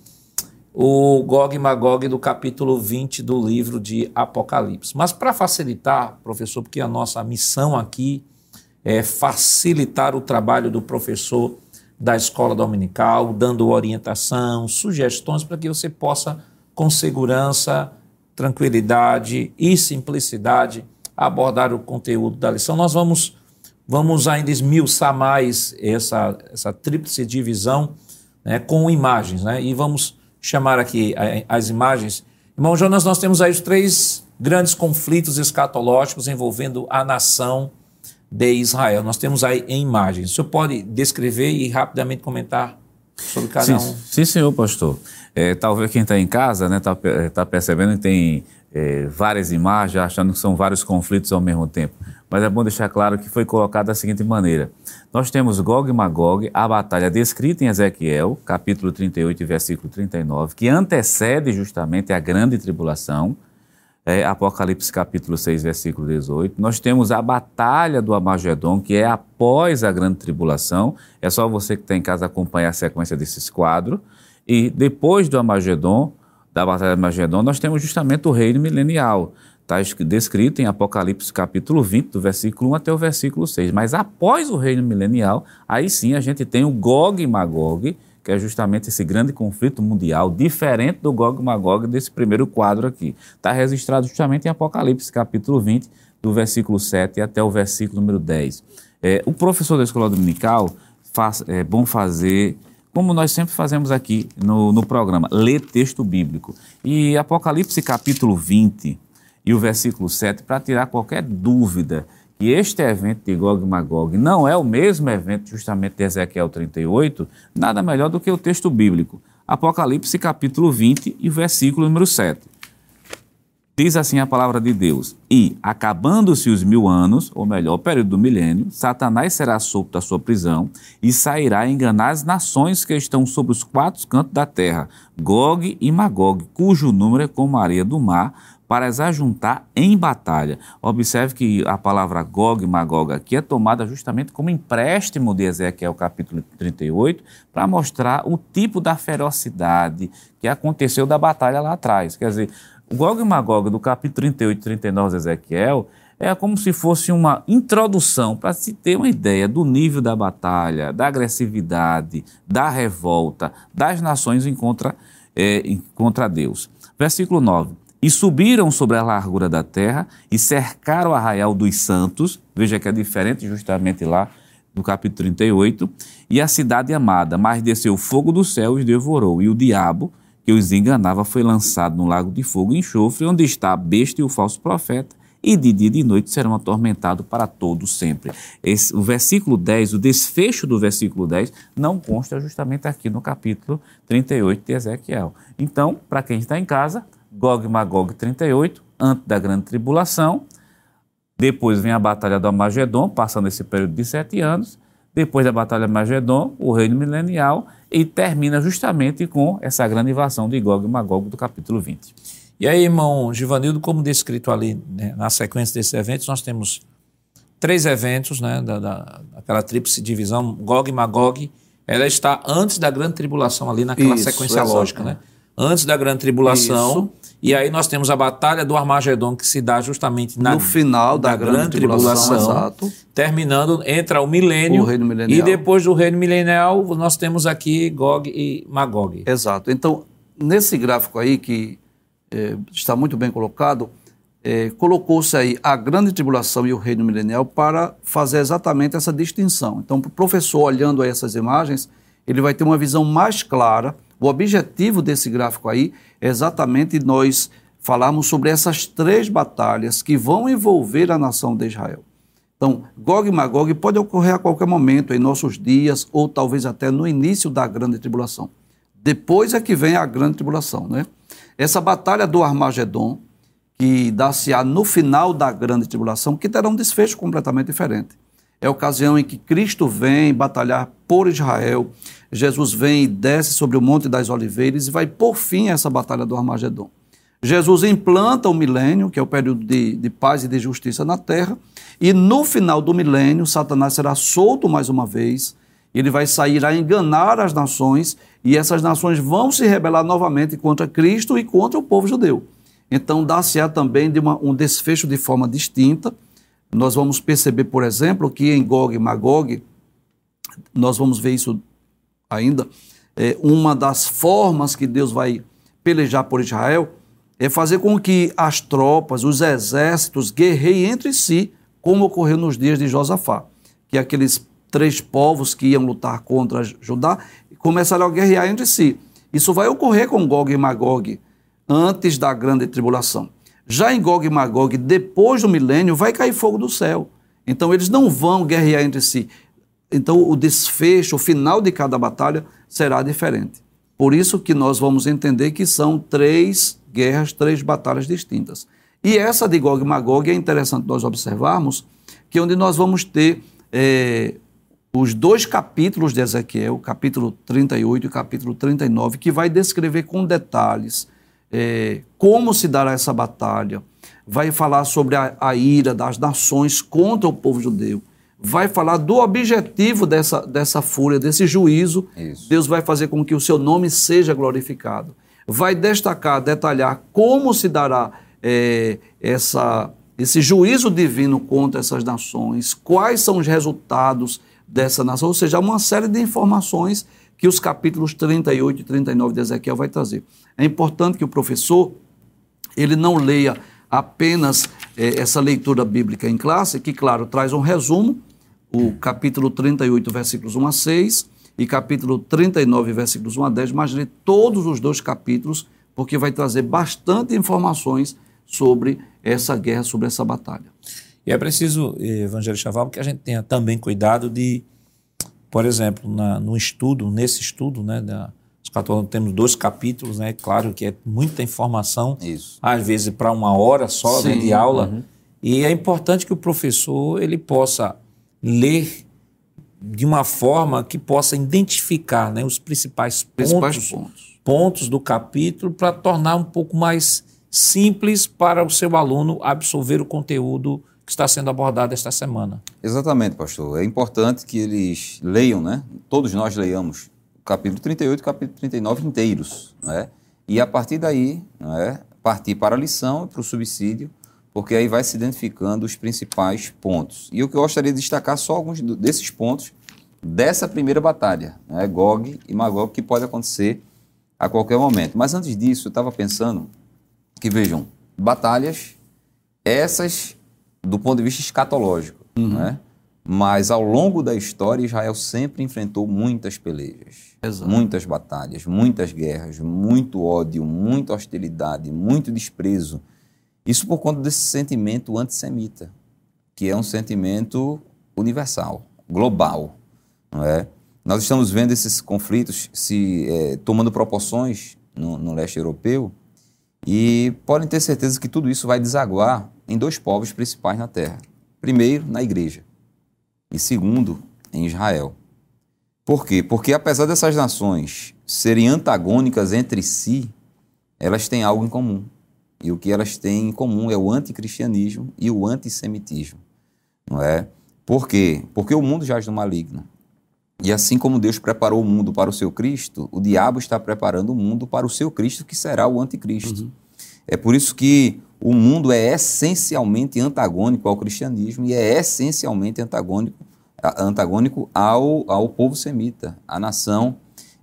o Gog e Magog do capítulo 20 do livro de Apocalipse. Mas para facilitar, professor, porque a nossa missão aqui é facilitar o trabalho do professor da escola dominical, dando orientação, sugestões para que você possa, com segurança, tranquilidade e simplicidade, abordar o conteúdo da lição. Nós vamos, vamos ainda esmiuçar mais essa, essa tríplice divisão né, com imagens, né, e vamos chamar aqui as imagens. Irmão Jonas, nós temos aí os três grandes conflitos escatológicos envolvendo a nação de Israel. Nós temos aí em imagens. O senhor pode descrever e rapidamente comentar sobre cada sim, um? Sim, senhor pastor. É, talvez quem está em casa está né, tá, tá percebendo que tem é, várias imagens, achando que são vários conflitos ao mesmo tempo. Mas é bom deixar claro que foi colocado da seguinte maneira: nós temos Gog e Magog, a batalha descrita em Ezequiel, capítulo 38, versículo 39, que antecede justamente a grande tribulação. É, Apocalipse capítulo 6, versículo 18. Nós temos a batalha do Amagedon, que é após a grande tribulação. É só você que está em casa acompanhar a sequência desses quadros. E depois do Amagedon, da Batalha de Magedon, nós temos justamente o reino milenial. Está descrito em Apocalipse capítulo 20, do versículo 1 até o versículo 6. Mas após o reino milenial, aí sim a gente tem o Gog e Magog, que é justamente esse grande conflito mundial, diferente do Gog e Magog desse primeiro quadro aqui. Está registrado justamente em Apocalipse capítulo 20, do versículo 7 até o versículo número 10. É, o professor da escola dominical faz, é bom fazer como nós sempre fazemos aqui no, no programa, ler texto bíblico. E Apocalipse capítulo 20 e o versículo 7, para tirar qualquer dúvida que este evento de Gog e Magog não é o mesmo evento justamente de Ezequiel 38, nada melhor do que o texto bíblico. Apocalipse capítulo 20 e versículo número 7. Diz assim a palavra de Deus: E, acabando-se os mil anos, ou melhor, o período do milênio, Satanás será solto da sua prisão e sairá a enganar as nações que estão sobre os quatro cantos da terra, Gog e Magog, cujo número é como a areia do mar, para as ajuntar em batalha. Observe que a palavra Gog e Magog aqui é tomada justamente como empréstimo de Ezequiel capítulo 38, para mostrar o tipo da ferocidade que aconteceu da batalha lá atrás. Quer dizer, Gog e Magog do capítulo 38 e 39 de Ezequiel é como se fosse uma introdução para se ter uma ideia do nível da batalha, da agressividade, da revolta das nações contra, é, contra Deus. Versículo 9. E subiram sobre a largura da terra e cercaram o arraial dos santos, veja que é diferente justamente lá do capítulo 38, e a cidade amada, mas desceu fogo do céu e os devorou, e o diabo, que os enganava foi lançado no lago de fogo e enxofre, onde está a besta e o falso profeta, e de dia e de noite serão atormentados para todo sempre. Esse, o versículo 10, o desfecho do versículo 10, não consta justamente aqui no capítulo 38 de Ezequiel. Então, para quem está em casa, Gog e Magog 38, antes da grande tribulação, depois vem a batalha do Amagedon, passando esse período de sete anos, depois da batalha do Magedon, o reino milenial, e termina justamente com essa grande invasão de Gog e Magog do capítulo 20. E aí, irmão Givanildo, como descrito ali né, na sequência desses eventos, nós temos três eventos, né, da, da, daquela tríplice divisão, Gog e Magog, ela está antes da grande tribulação ali naquela Isso, sequência lógica, né? Antes da grande tribulação. Isso. E aí nós temos a batalha do Armagedon que se dá justamente na, no final da, da grande, grande, tribulação, tribulação terminando entra o milênio, o e depois do reino milenial nós temos aqui Gog e Magog. Exato. Então nesse gráfico aí que é, está muito bem colocado, é, colocou-se aí a grande tribulação e o reino milenial para fazer exatamente essa distinção. Então, o professor olhando aí essas imagens, ele vai ter uma visão mais clara. O objetivo desse gráfico aí é exatamente nós falarmos sobre essas três batalhas que vão envolver a nação de Israel. Então, Gog e Magog pode ocorrer a qualquer momento em nossos dias ou talvez até no início da grande tribulação. Depois é que vem a grande tribulação, né? Essa batalha do Armagedon, que dá-se-á no final da grande tribulação, que terá um desfecho completamente diferente. É a ocasião em que Cristo vem batalhar por Israel, Jesus vem e desce sobre o Monte das Oliveiras e vai por fim essa batalha do Armagedon. Jesus implanta o milênio, que é o período de, de paz e de justiça na terra, e no final do milênio, Satanás será solto mais uma vez, ele vai sair a enganar as nações e essas nações vão se rebelar novamente contra Cristo e contra o povo judeu. Então, dá-se-á também de uma, um desfecho de forma distinta. Nós vamos perceber, por exemplo, que em Gog e Magog, nós vamos ver isso ainda, é, uma das formas que Deus vai pelejar por Israel é fazer com que as tropas, os exércitos guerreiem entre si, como ocorreu nos dias de Josafá, que aqueles três povos que iam lutar contra Judá começaram a guerrear entre si. Isso vai ocorrer com Gog e Magog antes da grande tribulação. Já em Gog e Magog, depois do milênio, vai cair fogo do céu. Então eles não vão guerrear entre si. Então o desfecho, o final de cada batalha será diferente. Por isso que nós vamos entender que são três guerras, três batalhas distintas. E essa de Gog e Magog é interessante nós observarmos que onde nós vamos ter é, os dois capítulos de Ezequiel, capítulo 38 e capítulo 39, que vai descrever com detalhes é, como se dará essa batalha, vai falar sobre a, a, ira das nações contra o povo judeu, vai falar do objetivo dessa, dessa fúria, desse juízo. Isso. Deus vai fazer com que o seu nome seja glorificado. Vai destacar, detalhar como se dará é, essa, esse juízo divino contra essas nações, quais são os resultados dessa nação, ou seja, uma série de informações que os capítulos 38 e 39 de Ezequiel vai trazer. É importante que o professor ele não leia apenas é, essa leitura bíblica em classe, que, claro, traz um resumo, o capítulo 38, versículos 1 a 6, e capítulo 39, versículos 1 a 10, mas ler todos os dois capítulos, porque vai trazer bastante informações sobre essa guerra, sobre essa batalha. E é preciso, Evangelho Chaval, que a gente tenha também cuidado de, por exemplo, na, no estudo, nesse estudo, né, da, temos dois capítulos, né? Claro que é muita informação, Isso. às vezes para uma hora só né, de aula. Uhum. E é importante que o professor ele possa ler de uma forma que possa identificar né, os principais, principais pontos, pontos. pontos do capítulo para tornar um pouco mais simples para o seu aluno absorver o conteúdo que está sendo abordado esta semana. Exatamente, pastor. É importante que eles leiam, né? Todos nós leiamos o capítulo 38 e o capítulo 39 inteiros, né? E a partir daí, né, partir para a lição e para o subsídio, porque aí vai se identificando os principais pontos. E o que eu gostaria de destacar só alguns desses pontos dessa primeira batalha, né, Gog e Magog, que pode acontecer a qualquer momento. Mas antes disso, eu estava pensando que, vejam, batalhas, essas do ponto de vista escatológico, uhum. né? mas ao longo da história, Israel sempre enfrentou muitas pelejas, Exato. muitas batalhas, muitas guerras, muito ódio, muita hostilidade, muito desprezo isso por conta desse sentimento antissemita, que é um sentimento universal, global. Não é? Nós estamos vendo esses conflitos se é, tomando proporções no, no leste europeu e podem ter certeza que tudo isso vai desaguar em dois povos principais na Terra. Primeiro, na igreja. E segundo, em Israel. Por quê? Porque apesar dessas nações serem antagônicas entre si, elas têm algo em comum. E o que elas têm em comum é o anticristianismo e o antissemitismo. Não é? Por quê? Porque o mundo jaz no maligno. E assim como Deus preparou o mundo para o seu Cristo, o diabo está preparando o mundo para o seu Cristo, que será o anticristo. Uhum. É por isso que o mundo é essencialmente antagônico ao cristianismo e é essencialmente antagônico, antagônico ao, ao povo semita, à nação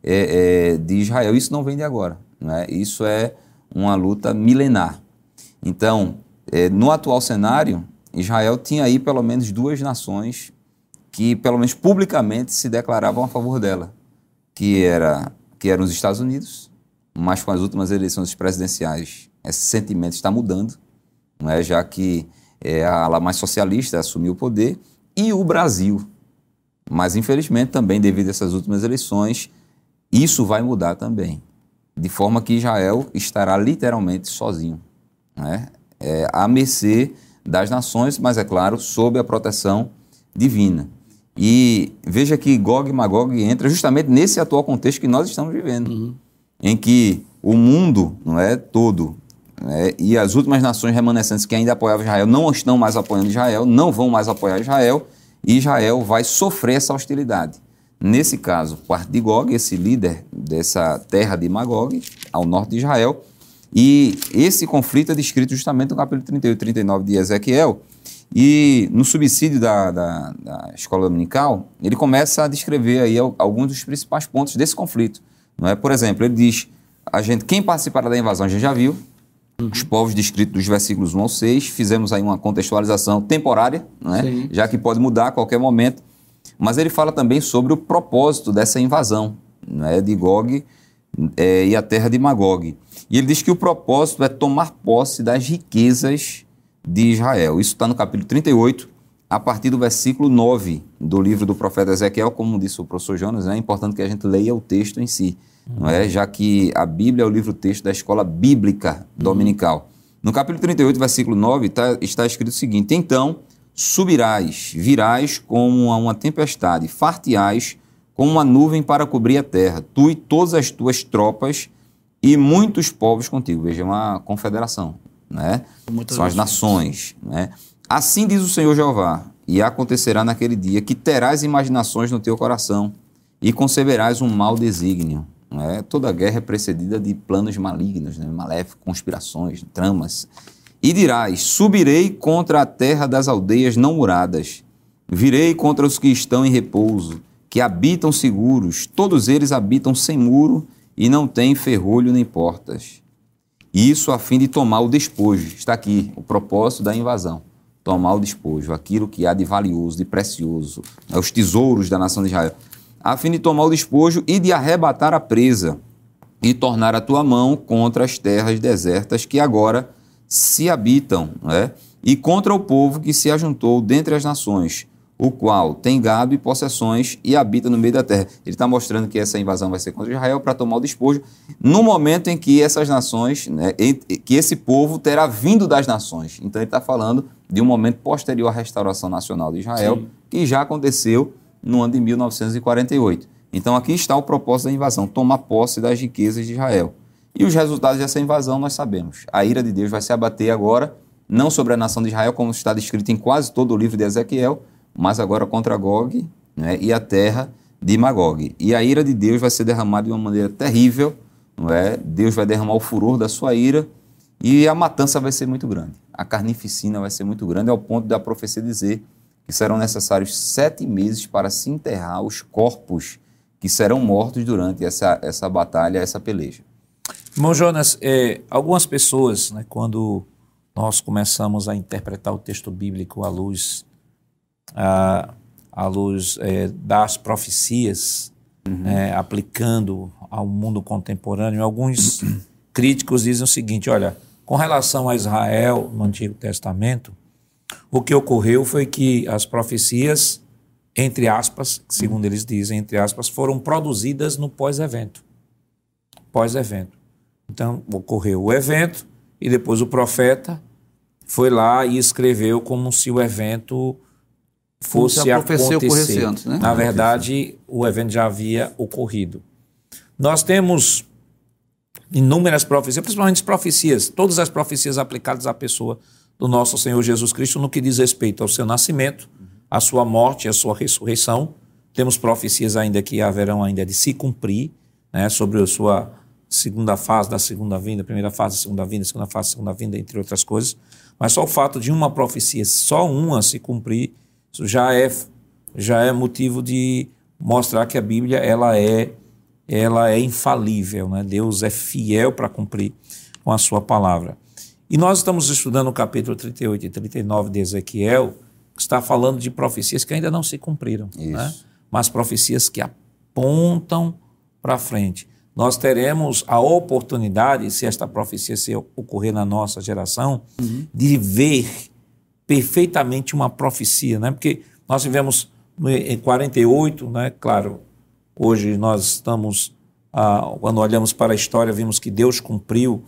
é, é, de Israel. Isso não vem de agora. Né? Isso é uma luta milenar. Então, é, no atual cenário, Israel tinha aí pelo menos duas nações que, pelo menos publicamente, se declaravam a favor dela, que, era, que eram os Estados Unidos, mas com as últimas eleições presidenciais esse sentimento está mudando, não é? já que é, a ala mais socialista assumiu o poder, e o Brasil. Mas, infelizmente, também devido a essas últimas eleições, isso vai mudar também de forma que Israel estará literalmente sozinho, né? é, à mercê das nações, mas é claro, sob a proteção divina. E veja que Gog e Magog entra justamente nesse atual contexto que nós estamos vivendo, uhum. em que o mundo não é todo né, e as últimas nações remanescentes que ainda apoiavam Israel não estão mais apoiando Israel, não vão mais apoiar Israel, e Israel vai sofrer essa hostilidade. Nesse caso, parte de Gog, esse líder dessa terra de Magog, ao norte de Israel. E esse conflito é descrito justamente no capítulo 38 e 39 de Ezequiel. E no subsídio da, da, da, escola dominical, ele começa a descrever aí alguns dos principais pontos desse conflito. Não é? Por exemplo, ele diz: a gente, quem participará da invasão, a gente já viu, uhum. os povos descritos dos versículos 1 ao 6, fizemos aí uma contextualização temporária, não é? já que pode mudar a qualquer momento. Mas ele fala também sobre o propósito dessa invasão né, de Gog é, e a terra de Magog. E ele diz que o propósito é tomar posse das riquezas de Israel. Isso está no capítulo 38, a partir do versículo 9 do livro do profeta Ezequiel, como disse o professor Jonas, né, é importante que a gente leia o texto em si, uhum. não é? já que a Bíblia é o livro-texto da escola bíblica dominical. Uhum. No capítulo 38, versículo 9, tá, está escrito o seguinte: Então subirás, virás como uma tempestade, farteais como uma nuvem para cobrir a terra, tu e todas as tuas tropas e muitos povos contigo. Veja, é uma confederação, né? Muitas São as nações, né? Assim diz o Senhor Jeová, e acontecerá naquele dia que terás imaginações no teu coração e conceberás um mau desígnio. Né? Toda guerra é precedida de planos malignos, né? maléficos, conspirações, tramas e dirás: Subirei contra a terra das aldeias não muradas, virei contra os que estão em repouso, que habitam seguros, todos eles habitam sem muro e não têm ferrolho nem portas. Isso a fim de tomar o despojo. Está aqui o propósito da invasão: tomar o despojo, aquilo que há de valioso, de precioso, né, os tesouros da nação de Israel. a fim de tomar o despojo e de arrebatar a presa, e tornar a tua mão contra as terras desertas que agora se habitam, né? e contra o povo que se ajuntou dentre as nações, o qual tem gado e possessões e habita no meio da terra. Ele está mostrando que essa invasão vai ser contra Israel para tomar o despojo, no momento em que essas nações, né, que esse povo terá vindo das nações. Então ele está falando de um momento posterior à restauração nacional de Israel, Sim. que já aconteceu no ano de 1948. Então aqui está o propósito da invasão, tomar posse das riquezas de Israel. E os resultados dessa invasão nós sabemos. A ira de Deus vai se abater agora, não sobre a nação de Israel, como está descrito em quase todo o livro de Ezequiel, mas agora contra Gog né, e a terra de Magog. E a ira de Deus vai ser derramada de uma maneira terrível, não é? Deus vai derramar o furor da sua ira e a matança vai ser muito grande. A carnificina vai ser muito grande, ao ponto da profecia dizer que serão necessários sete meses para se enterrar os corpos que serão mortos durante essa, essa batalha, essa peleja. Irmão Jonas, é, algumas pessoas, né, quando nós começamos a interpretar o texto bíblico à luz à, à luz é, das profecias, uhum. é, aplicando ao mundo contemporâneo. Alguns críticos dizem o seguinte: olha, com relação a Israel no Antigo Testamento, o que ocorreu foi que as profecias, entre aspas, segundo eles dizem, entre aspas, foram produzidas no pós-evento. Pós-evento. Então, ocorreu o evento e depois o profeta foi lá e escreveu como se o evento fosse acontecer. Antes, né? Na verdade, o evento já havia ocorrido. Nós temos inúmeras profecias, principalmente as profecias, todas as profecias aplicadas à pessoa do nosso Senhor Jesus Cristo no que diz respeito ao seu nascimento, à sua morte e à sua ressurreição. Temos profecias ainda que haverão ainda de se cumprir, né, sobre a sua segunda fase da segunda vinda, primeira fase da segunda vinda, segunda fase da segunda vinda, entre outras coisas. Mas só o fato de uma profecia, só uma se cumprir, isso já é, já é motivo de mostrar que a Bíblia ela é, ela é infalível, né? Deus é fiel para cumprir com a sua palavra. E nós estamos estudando o capítulo 38 e 39 de Ezequiel, que está falando de profecias que ainda não se cumpriram, né? mas profecias que apontam para frente. Nós teremos a oportunidade, se esta profecia se ocorrer na nossa geração, uhum. de ver perfeitamente uma profecia, né? Porque nós vivemos em 48, né? Claro, hoje nós estamos, ah, quando olhamos para a história, vimos que Deus cumpriu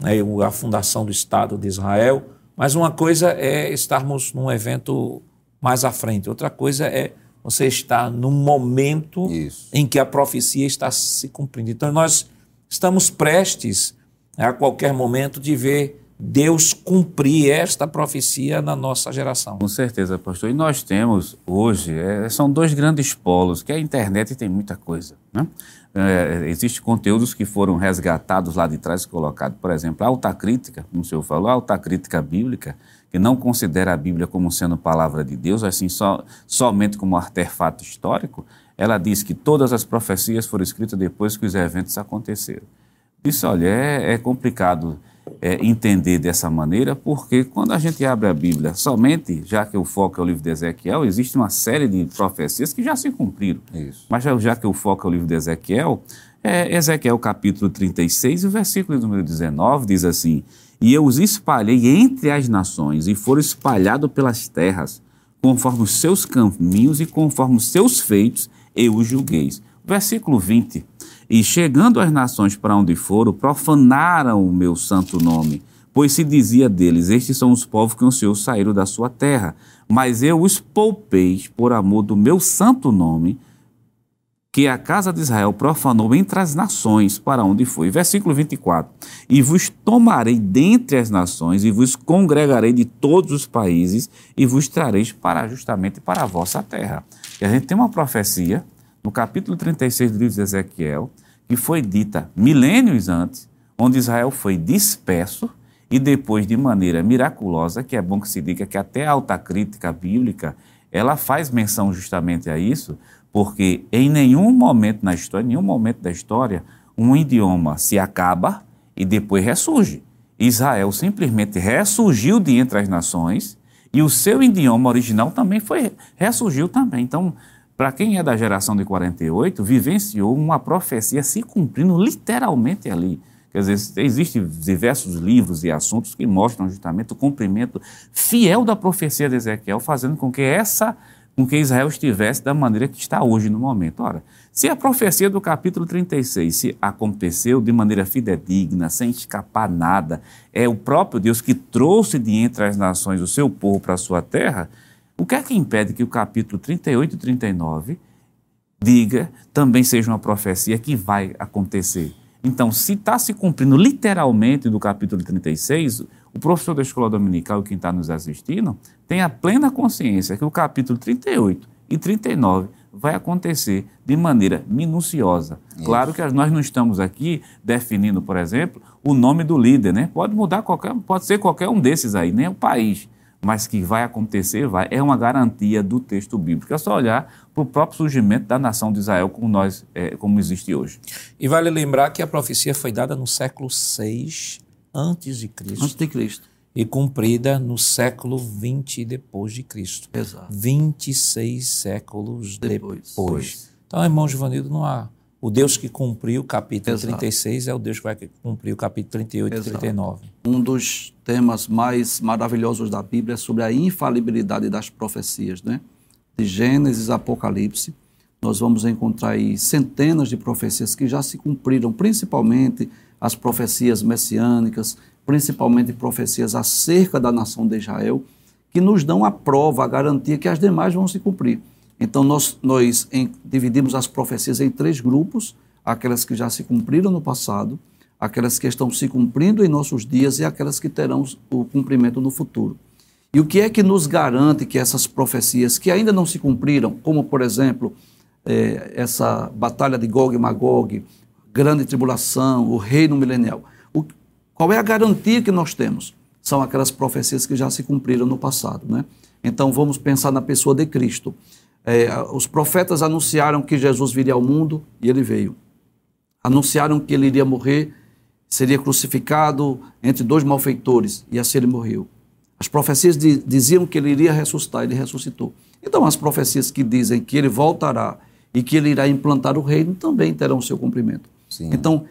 né, a fundação do Estado de Israel, mas uma coisa é estarmos num evento mais à frente, outra coisa é você estar no momento Isso. em que a profecia está se cumprindo. Então nós estamos prestes a qualquer momento de ver Deus cumprir esta profecia na nossa geração. Com certeza, pastor. E nós temos hoje, é, são dois grandes polos, que é a internet tem muita coisa. Né? É, Existem conteúdos que foram resgatados lá de trás e colocados. Por exemplo, a alta crítica, como o senhor falou, a alta crítica bíblica, que não considera a Bíblia como sendo palavra de Deus, assim, só, somente como artefato histórico, ela diz que todas as profecias foram escritas depois que os eventos aconteceram. Isso, olha, é, é complicado é, entender dessa maneira, porque quando a gente abre a Bíblia somente, já que o foco é o livro de Ezequiel, existe uma série de profecias que já se cumpriram. Isso. Mas já, já, que o foco é o livro de Ezequiel, é, Ezequiel capítulo 36, o versículo número 19 diz assim: E eu os espalhei entre as nações, e foram espalhados pelas terras, conforme os seus caminhos e conforme os seus feitos, eu os julgueis. Versículo 20 e chegando as nações para onde foram, profanaram o meu santo nome, pois se dizia deles: Estes são os povos que o Senhor saíram da sua terra. Mas eu os poupei por amor do meu santo nome, que a casa de Israel profanou entre as nações para onde foi. Versículo 24: E vos tomarei dentre as nações, e vos congregarei de todos os países, e vos trareis para justamente para a vossa terra. E a gente tem uma profecia no capítulo 36 do livro de Ezequiel, que foi dita milênios antes, onde Israel foi disperso e depois, de maneira miraculosa, que é bom que se diga que até a alta crítica bíblica, ela faz menção justamente a isso, porque em nenhum momento na história, em nenhum momento da história, um idioma se acaba e depois ressurge. Israel simplesmente ressurgiu de entre as nações e o seu idioma original também foi ressurgiu também. Então, para quem é da geração de 48, vivenciou uma profecia se cumprindo literalmente ali. Quer dizer, existem diversos livros e assuntos que mostram justamente o cumprimento fiel da profecia de Ezequiel, fazendo com que essa com que Israel estivesse da maneira que está hoje no momento. Ora, se a profecia do capítulo 36 se aconteceu de maneira fidedigna, sem escapar nada, é o próprio Deus que trouxe de entre as nações o seu povo para a sua terra, o que é que impede que o capítulo 38 e 39 diga também seja uma profecia que vai acontecer? Então, se está se cumprindo literalmente do capítulo 36, o professor da escola dominical, quem está nos assistindo, tem a plena consciência que o capítulo 38 e 39 vai acontecer de maneira minuciosa. Isso. Claro que nós não estamos aqui definindo, por exemplo, o nome do líder, né? Pode mudar qualquer, pode ser qualquer um desses aí, nem o país, mas que vai acontecer, vai, é uma garantia do texto bíblico. É só olhar para o próprio surgimento da nação de Israel como nós, é, como existe hoje. E vale lembrar que a profecia foi dada no século 6 antes de Cristo. Antes de Cristo. E cumprida no século 20 depois de Cristo. Exato. 26 séculos depois. depois. Então, irmão Givanildo, não há o Deus que cumpriu o capítulo Exato. 36 é o Deus que vai cumprir o capítulo 38 Exato. e 39. Um dos temas mais maravilhosos da Bíblia é sobre a infalibilidade das profecias, né? De Gênesis a Apocalipse, nós vamos encontrar aí centenas de profecias que já se cumpriram, principalmente as profecias messiânicas, principalmente profecias acerca da nação de Israel, que nos dão a prova, a garantia que as demais vão se cumprir. Então, nós, nós em, dividimos as profecias em três grupos: aquelas que já se cumpriram no passado, aquelas que estão se cumprindo em nossos dias e aquelas que terão o cumprimento no futuro. E o que é que nos garante que essas profecias que ainda não se cumpriram, como por exemplo é, essa batalha de Gog e Magog, grande tribulação, o reino milenial, o, qual é a garantia que nós temos? São aquelas profecias que já se cumpriram no passado, né? Então vamos pensar na pessoa de Cristo. É, os profetas anunciaram que Jesus viria ao mundo e ele veio. Anunciaram que ele iria morrer, seria crucificado entre dois malfeitores e assim ele morreu. As profecias de, diziam que ele iria ressuscitar, ele ressuscitou. Então, as profecias que dizem que ele voltará e que ele irá implantar o reino também terão seu cumprimento. Sim. Então,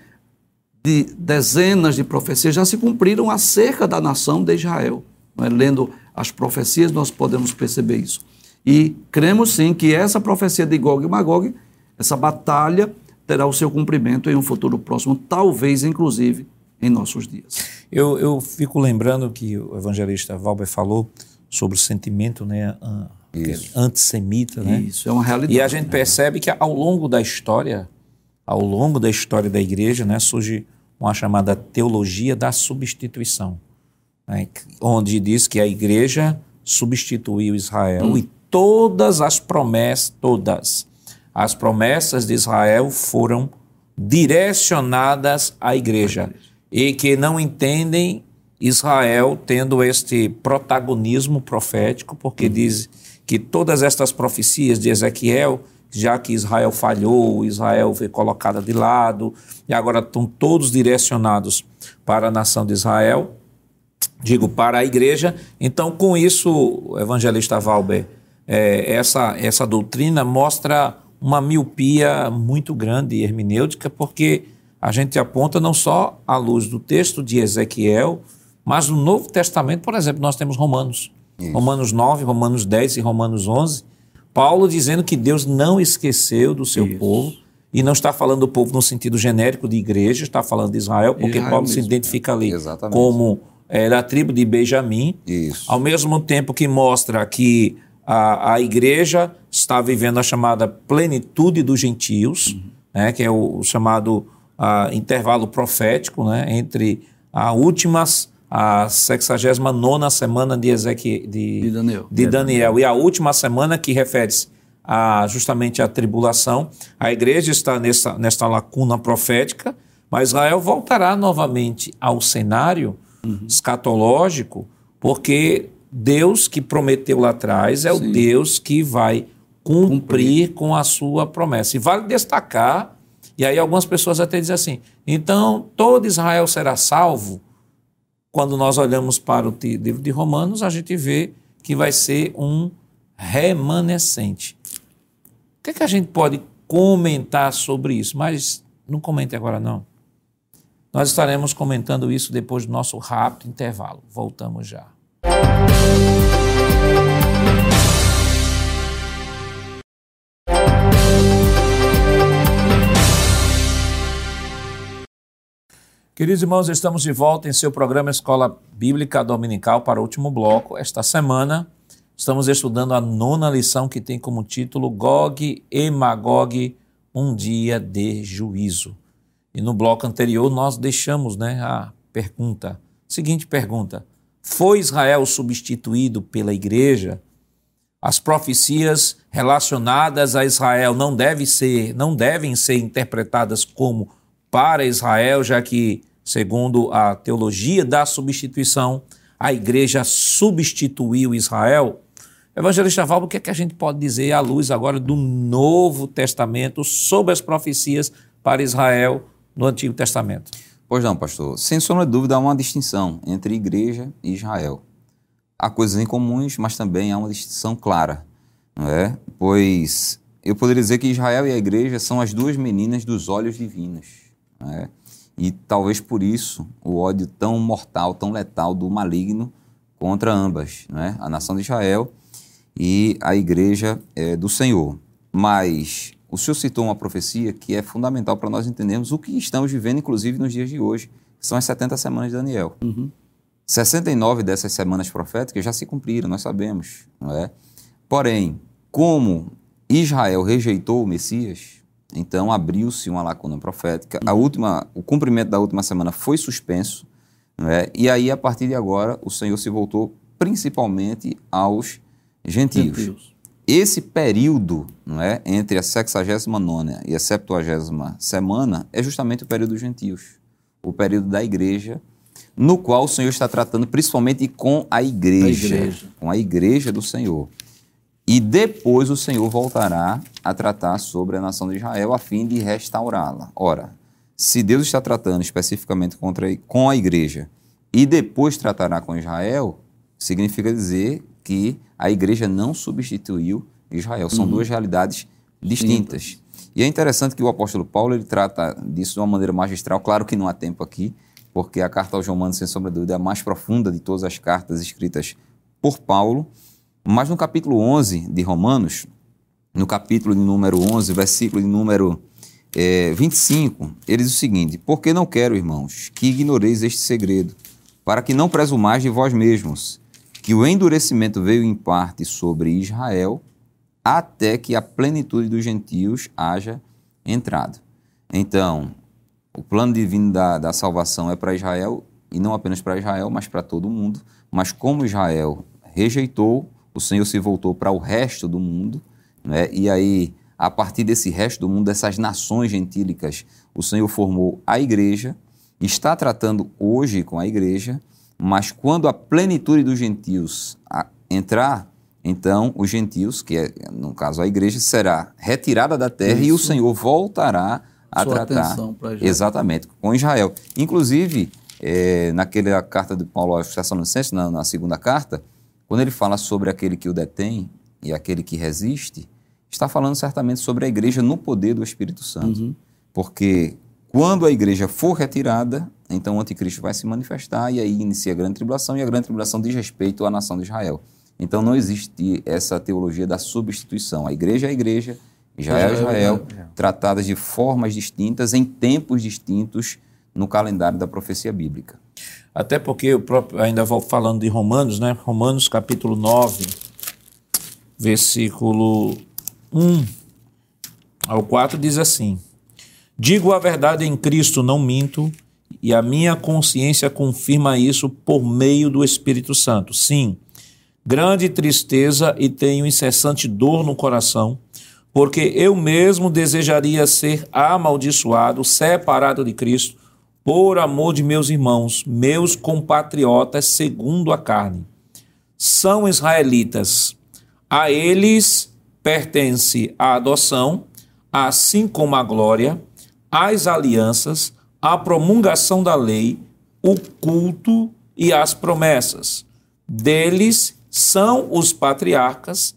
de dezenas de profecias já se cumpriram acerca da nação de Israel. É? Lendo as profecias, nós podemos perceber isso. E cremos sim que essa profecia de Gog e Magog, essa batalha, terá o seu cumprimento em um futuro próximo, talvez inclusive em nossos dias. Eu, eu fico lembrando que o evangelista Valber falou sobre o sentimento né, antissemita. Né? Isso, é uma realidade. E a gente né? percebe que ao longo da história, ao longo da história da igreja, né, surge uma chamada teologia da substituição, né, onde diz que a igreja substituiu Israel hum. e todas as promessas, todas as promessas de Israel foram direcionadas à igreja e que não entendem Israel tendo este protagonismo profético, porque uhum. diz que todas estas profecias de Ezequiel, já que Israel falhou, Israel foi colocada de lado, e agora estão todos direcionados para a nação de Israel, digo, para a igreja. Então, com isso, o evangelista Valber é, essa, essa doutrina mostra uma miopia muito grande hermenêutica, porque a gente aponta não só à luz do texto de Ezequiel, mas no Novo Testamento, por exemplo, nós temos Romanos. Isso. Romanos 9, Romanos 10 e Romanos 11. Paulo dizendo que Deus não esqueceu do seu Isso. povo, e não está falando do povo no sentido genérico de igreja, está falando de Israel, porque Israel Paulo mesmo, se identifica ali como é, da tribo de Benjamim, Isso. ao mesmo tempo que mostra que a, a igreja está vivendo a chamada plenitude dos gentios, uhum. né, que é o, o chamado a, intervalo profético né, entre a última, a 69 semana de, Ezequiel, de, de, Daniel. de Daniel e a última semana que refere-se a, justamente à tribulação. A igreja está nessa, nessa lacuna profética, mas Israel voltará novamente ao cenário uhum. escatológico, porque Deus que prometeu lá atrás é Sim. o Deus que vai cumprir, cumprir, com a sua promessa. E vale destacar, e aí algumas pessoas até dizem assim: então todo Israel será salvo? Quando nós olhamos para o livro de Romanos, a gente vê que vai ser um remanescente. que, é que a gente pode comentar sobre isso? Mas não comente agora, não. Nós estaremos comentando isso depois do nosso rápido intervalo. Voltamos já. Queridos irmãos, estamos de volta em seu programa Escola Bíblica Dominical para o último bloco. Esta semana estamos estudando a nona lição que tem como título Gog e Magog, um dia de juízo. E no bloco anterior nós deixamos né, a pergunta, seguinte pergunta: Foi Israel substituído pela igreja? As profecias relacionadas a Israel não devem ser, não devem ser interpretadas como para Israel, já que, segundo a teologia da substituição, a igreja substituiu Israel. Evangelista Valbo, o que, é que a gente pode dizer à luz agora do Novo Testamento sobre as profecias para Israel no Antigo Testamento? Pois não, pastor. Sem sombra de dúvida, há uma distinção entre igreja e Israel. Há coisas em comuns, mas também há uma distinção clara, não é? Pois eu poderia dizer que Israel e a igreja são as duas meninas dos olhos divinos, não é? E talvez por isso o ódio tão mortal, tão letal do maligno contra ambas, não é? A nação de Israel e a igreja é, do Senhor. Mas o Senhor citou uma profecia que é fundamental para nós entendermos o que estamos vivendo, inclusive nos dias de hoje, que são as 70 semanas de Daniel. Uhum. 69 dessas semanas proféticas já se cumpriram, nós sabemos, não é? Porém, como Israel rejeitou o Messias, então abriu-se uma lacuna profética. A última, o cumprimento da última semana foi suspenso, não é? E aí a partir de agora o Senhor se voltou principalmente aos gentios. gentios. Esse período não é, entre a 69 e a 70 semana é justamente o período dos gentios, o período da igreja, no qual o Senhor está tratando principalmente com a igreja, a igreja. com a igreja do Senhor. E depois o Senhor voltará a tratar sobre a nação de Israel a fim de restaurá-la. Ora, se Deus está tratando especificamente contra, com a igreja e depois tratará com Israel, significa dizer que a igreja não substituiu Israel. São uhum. duas realidades distintas. Sim. E é interessante que o apóstolo Paulo ele trata disso de uma maneira magistral. Claro que não há tempo aqui, porque a carta aos Romanos, sem sombra de dúvida, é a mais profunda de todas as cartas escritas por Paulo. Mas no capítulo 11 de Romanos, no capítulo de número 11, versículo de número é, 25, ele diz o seguinte: Porque não quero, irmãos, que ignoreis este segredo, para que não presumais de vós mesmos que o endurecimento veio em parte sobre Israel, até que a plenitude dos gentios haja entrado. Então, o plano divino da, da salvação é para Israel, e não apenas para Israel, mas para todo mundo. Mas como Israel rejeitou, o Senhor se voltou para o resto do mundo, né? e aí, a partir desse resto do mundo, dessas nações gentílicas, o Senhor formou a igreja, está tratando hoje com a igreja, mas quando a plenitude dos gentios entrar, então os gentios, que é no caso a igreja, será retirada da terra Isso. e o Senhor voltará a Sua tratar exatamente com Israel. Inclusive, é, naquela carta de Paulo aos Tessalonicenses, na, na segunda carta, quando ele fala sobre aquele que o detém e aquele que resiste, está falando certamente sobre a igreja no poder do Espírito Santo. Uhum. Porque quando a igreja for retirada, então o anticristo vai se manifestar e aí inicia a grande tribulação, e a grande tribulação diz respeito à nação de Israel. Então não existe essa teologia da substituição. A igreja é a igreja, Israel é Israel, tratadas de formas distintas, em tempos distintos, no calendário da profecia bíblica. Até porque eu próprio, ainda vou falando de Romanos, né? Romanos capítulo 9, versículo 1 ao 4 diz assim: Digo a verdade em Cristo, não minto, e a minha consciência confirma isso por meio do Espírito Santo. Sim, grande tristeza e tenho incessante dor no coração, porque eu mesmo desejaria ser amaldiçoado, separado de Cristo, por amor de meus irmãos, meus compatriotas segundo a carne. São israelitas. A eles pertence a adoção, assim como a glória, as alianças, a promulgação da lei, o culto e as promessas. Deles são os patriarcas,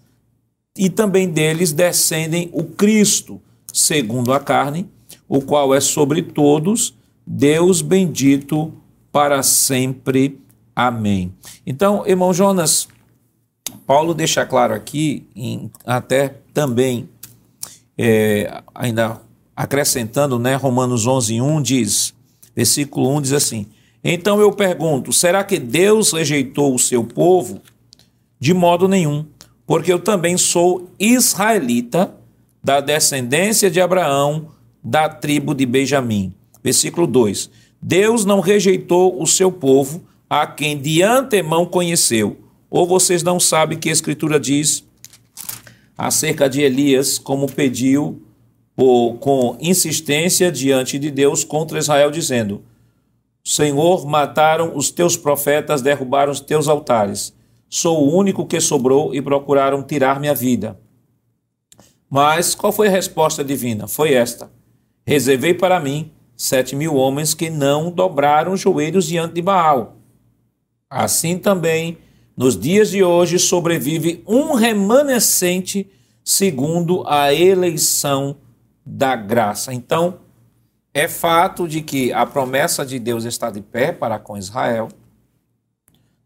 e também deles descendem o Cristo, segundo a carne, o qual é sobre todos, Deus bendito para sempre. Amém. Então, irmão Jonas, Paulo deixa claro aqui, em, até também, é, ainda acrescentando, né, Romanos 11, 1 diz, versículo 1 diz assim, Então eu pergunto, será que Deus rejeitou o seu povo? De modo nenhum, porque eu também sou israelita, da descendência de Abraão, da tribo de Benjamim. Versículo 2: Deus não rejeitou o seu povo, a quem de antemão conheceu. Ou vocês não sabem que a Escritura diz acerca de Elias, como pediu por, com insistência diante de Deus contra Israel, dizendo: Senhor, mataram os teus profetas, derrubaram os teus altares. Sou o único que sobrou e procuraram tirar minha vida. Mas qual foi a resposta divina? Foi esta: Reservei para mim sete mil homens que não dobraram os joelhos diante de Baal. Assim também, nos dias de hoje, sobrevive um remanescente segundo a eleição da graça. Então, é fato de que a promessa de Deus está de pé para com Israel.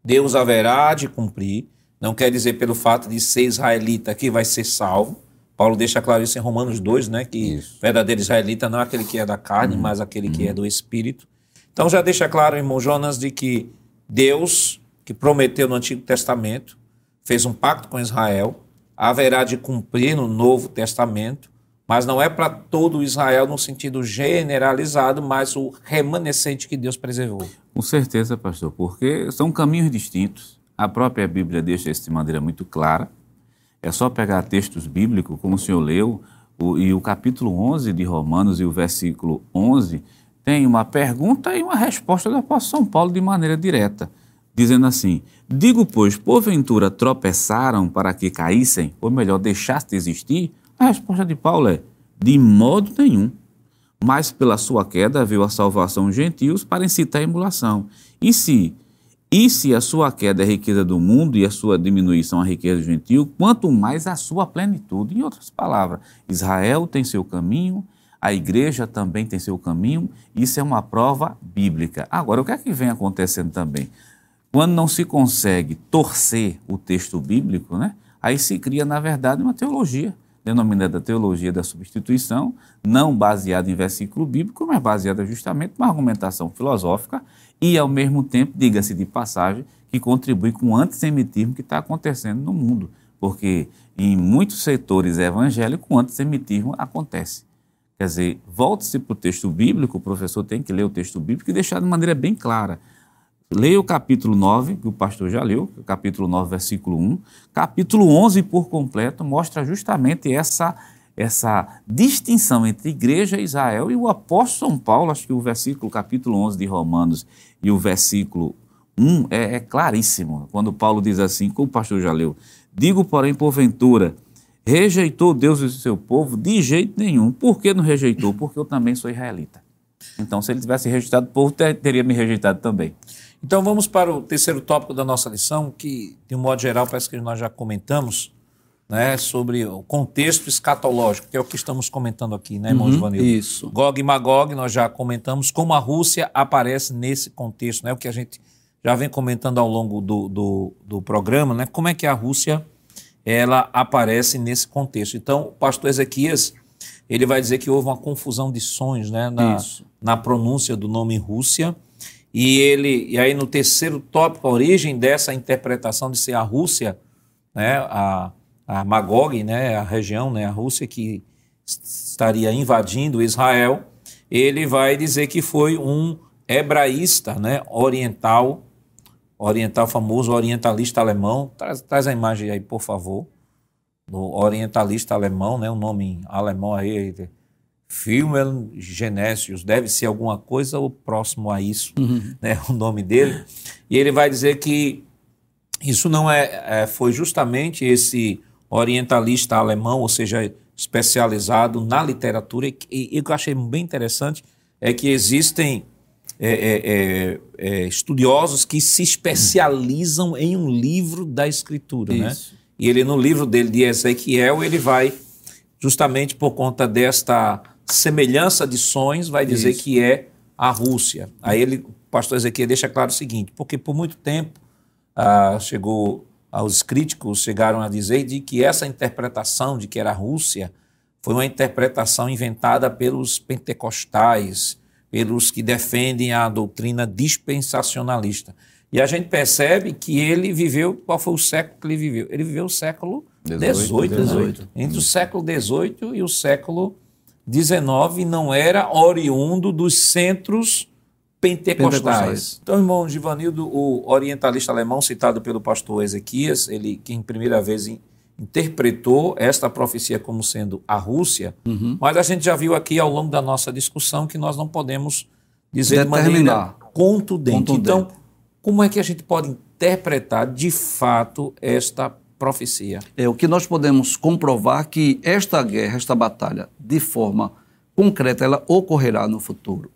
Deus haverá de cumprir. Não quer dizer pelo fato de ser israelita que vai ser salvo. Paulo deixa claro isso em Romanos 2, né? Que isso. verdadeiro israelita não é aquele que é da carne, uhum. mas aquele uhum. que é do espírito. Então já deixa claro, irmão Jonas, de que Deus, que prometeu no Antigo Testamento, fez um pacto com Israel, haverá de cumprir no Novo Testamento mas não é para todo Israel no sentido generalizado, mas o remanescente que Deus preservou. Com certeza, pastor, porque são caminhos distintos. A própria Bíblia deixa isso de maneira muito clara. É só pegar textos bíblicos, como o senhor leu, o, e o capítulo 11 de Romanos e o versículo 11 tem uma pergunta e uma resposta do apóstolo São Paulo de maneira direta, dizendo assim: Digo, pois, porventura tropeçaram para que caíssem, ou melhor, deixasse de existir? A resposta de Paulo é: de modo nenhum. Mas pela sua queda veio a salvação dos gentios para incitar a emulação. E se, e se a sua queda é a riqueza do mundo e a sua diminuição a riqueza do quanto mais a sua plenitude. Em outras palavras, Israel tem seu caminho, a igreja também tem seu caminho, isso é uma prova bíblica. Agora, o que é que vem acontecendo também? Quando não se consegue torcer o texto bíblico, né, aí se cria, na verdade, uma teologia denominada teologia da substituição, não baseada em versículo bíblico, mas baseada justamente numa argumentação filosófica e, ao mesmo tempo, diga-se de passagem, que contribui com o antissemitismo que está acontecendo no mundo, porque em muitos setores evangélicos o antissemitismo acontece. Quer dizer, volte-se para o texto bíblico, o professor tem que ler o texto bíblico e deixar de maneira bem clara. Leia o capítulo 9, que o pastor já leu, capítulo 9, versículo 1. Capítulo 11 por completo mostra justamente essa, essa distinção entre igreja e Israel e o apóstolo São Paulo, acho que o versículo, capítulo 11 de Romanos e o versículo 1 é, é claríssimo. Quando Paulo diz assim, como o pastor já leu, digo, porém, porventura, rejeitou Deus e o seu povo? De jeito nenhum. Por que não rejeitou? Porque eu também sou israelita. Então, se ele tivesse rejeitado o povo, teria me rejeitado também. Então vamos para o terceiro tópico da nossa lição, que de um modo geral parece que nós já comentamos, né, sobre o contexto escatológico, que é o que estamos comentando aqui, né, irmão uhum, Isso. Gog e Magog, nós já comentamos como a Rússia aparece nesse contexto, né, o que a gente já vem comentando ao longo do, do, do programa, né, como é que a Rússia ela aparece nesse contexto. Então, o pastor Ezequias, ele vai dizer que houve uma confusão de sonhos, né, na, na pronúncia do nome Rússia, e ele e aí no terceiro tópico, a origem dessa interpretação de ser a Rússia, né, a, a Magog, né, a região, né, a Rússia que estaria invadindo Israel, ele vai dizer que foi um hebraísta, né, oriental, oriental famoso, orientalista alemão. Traz, traz a imagem aí, por favor, do orientalista alemão, né, o nome em alemão aí, Filmen Genesius, deve ser alguma coisa ou próximo a isso, uhum. né, o nome dele. E ele vai dizer que isso não é, é, foi justamente esse orientalista alemão, ou seja, especializado na literatura, e, e, e o que eu achei bem interessante é que existem é, é, é, é estudiosos que se especializam em um livro da escritura, né? isso. né? E ele, no livro dele de Ezequiel, ele vai, justamente por conta desta semelhança de sonhos, vai dizer Isso. que é a Rússia. Aí ele, o pastor Ezequiel deixa claro o seguinte, porque por muito tempo ah, chegou, os críticos chegaram a dizer de que essa interpretação de que era a Rússia foi uma interpretação inventada pelos pentecostais, pelos que defendem a doutrina dispensacionalista. E a gente percebe que ele viveu, qual foi o século que ele viveu? Ele viveu o século XVIII. 18. Entre o século XVIII e o século XIX não era oriundo dos centros pentecostais. Pentecostais. Então, irmão Givanildo, o orientalista alemão citado pelo pastor Ezequias, ele que em primeira vez in- interpretou esta profecia como sendo a Rússia, mas a gente já viu aqui ao longo da nossa discussão que nós não podemos dizer de maneira contundente. Contundente. Então, como é que a gente pode interpretar de fato esta profecia? É o que nós podemos comprovar que esta guerra, esta batalha, de forma concreta, ela ocorrerá no futuro.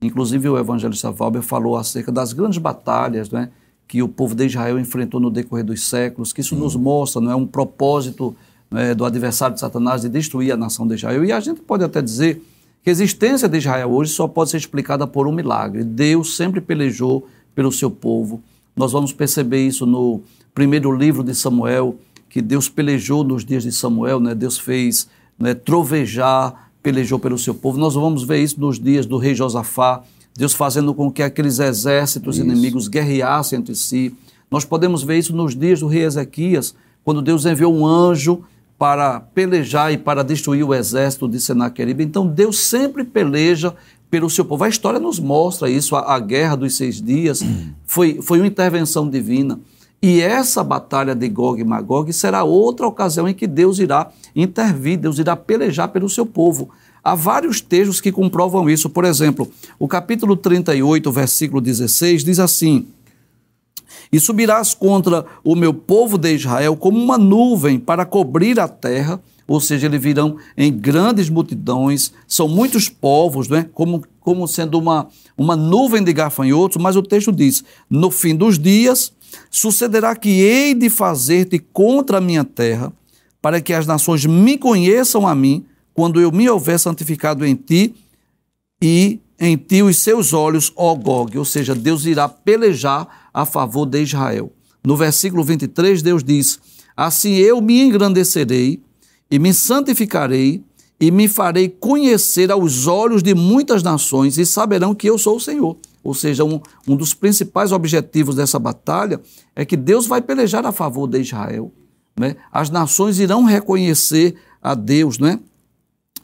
Inclusive o evangelista Valber falou acerca das grandes batalhas, né, que o povo de Israel enfrentou no decorrer dos séculos, que isso nos mostra, não é um propósito né, do adversário de Satanás de destruir a nação de Israel. E a gente pode até dizer que a existência de Israel hoje só pode ser explicada por um milagre. Deus sempre pelejou pelo seu povo. Nós vamos perceber isso no primeiro livro de Samuel, que Deus pelejou nos dias de Samuel, né? Deus fez né, trovejar, pelejou pelo seu povo. Nós vamos ver isso nos dias do rei Josafá, Deus fazendo com que aqueles exércitos inimigos guerreassem entre si. Nós podemos ver isso nos dias do rei Ezequias, quando Deus enviou um anjo para pelejar e para destruir o exército de Senaqueribe. Então Deus sempre peleja pelo seu povo. A história nos mostra isso, a, a guerra dos seis dias foi, foi uma intervenção divina. E essa batalha de Gog e Magog será outra ocasião em que Deus irá intervir, Deus irá pelejar pelo seu povo. Há vários textos que comprovam isso. Por exemplo, o capítulo 38, versículo 16, diz assim: E subirás contra o meu povo de Israel como uma nuvem para cobrir a terra, ou seja, eles virão em grandes multidões, são muitos povos, né? como, como sendo uma, uma nuvem de gafanhotos, mas o texto diz: No fim dos dias, sucederá que hei de fazer-te contra a minha terra, para que as nações me conheçam a mim, quando eu me houver santificado em ti, e em ti os seus olhos, ó Gog. Ou seja, Deus irá pelejar a favor de Israel. No versículo 23, Deus diz: Assim eu me engrandecerei e me santificarei e me farei conhecer aos olhos de muitas nações e saberão que eu sou o Senhor. Ou seja, um, um dos principais objetivos dessa batalha é que Deus vai pelejar a favor de Israel. Né? As nações irão reconhecer a Deus, né?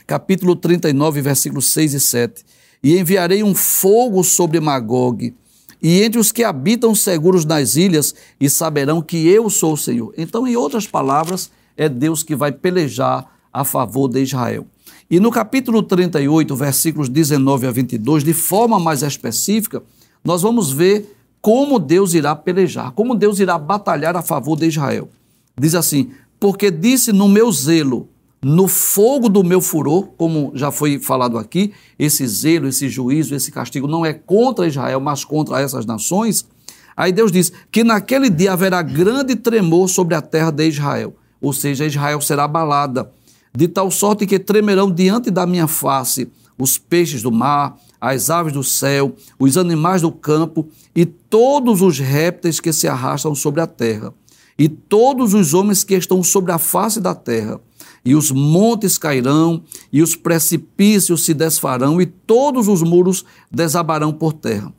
capítulo 39, versículos 6 e 7. E enviarei um fogo sobre Magog, e entre os que habitam seguros nas ilhas, e saberão que eu sou o Senhor. Então, em outras palavras, é Deus que vai pelejar a favor de Israel. E no capítulo 38, versículos 19 a 22, de forma mais específica, nós vamos ver como Deus irá pelejar, como Deus irá batalhar a favor de Israel. Diz assim: Porque disse no meu zelo, no fogo do meu furor, como já foi falado aqui, esse zelo, esse juízo, esse castigo não é contra Israel, mas contra essas nações. Aí Deus diz que naquele dia haverá grande tremor sobre a terra de Israel, ou seja, Israel será abalada, de tal sorte que tremerão diante da minha face os peixes do mar, as aves do céu, os animais do campo e todos os répteis que se arrastam sobre a terra, e todos os homens que estão sobre a face da terra e os montes cairão, e os precipícios se desfarão, e todos os muros desabarão por terra.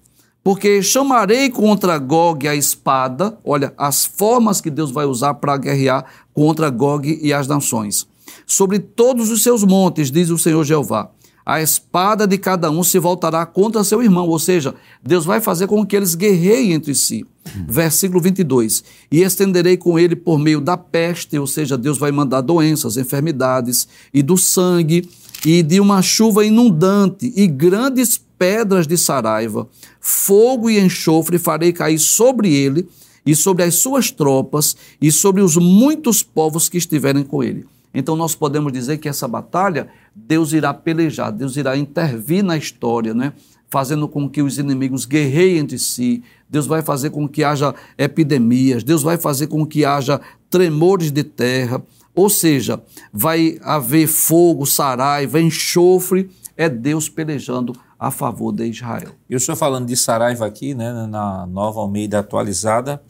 Porque chamarei contra Gog a espada, olha, as formas que Deus vai usar para guerrear contra Gog e as nações. Sobre todos os seus montes, diz o Senhor Jeová, a espada de cada um se voltará contra seu irmão, ou seja, Deus vai fazer com que eles guerreiem entre si. Versículo 22. E estenderei com ele por meio da peste, ou seja, Deus vai mandar doenças, enfermidades, e do sangue, e de uma chuva inundante, e grandes pedras de saraiva, fogo e enxofre farei cair sobre ele, e sobre as suas tropas, e sobre os muitos povos que estiverem com ele. Então nós podemos dizer que essa batalha Deus irá pelejar, Deus irá intervir na história, né? fazendo com que os inimigos guerreiem entre si, Deus vai fazer com que haja epidemias, Deus vai fazer com que haja tremores de terra, ou seja, vai haver fogo, saraiva, enxofre, é Deus pelejando a favor de Israel. E o senhor falando de Saraiva aqui, né, na nova Almeida atualizada,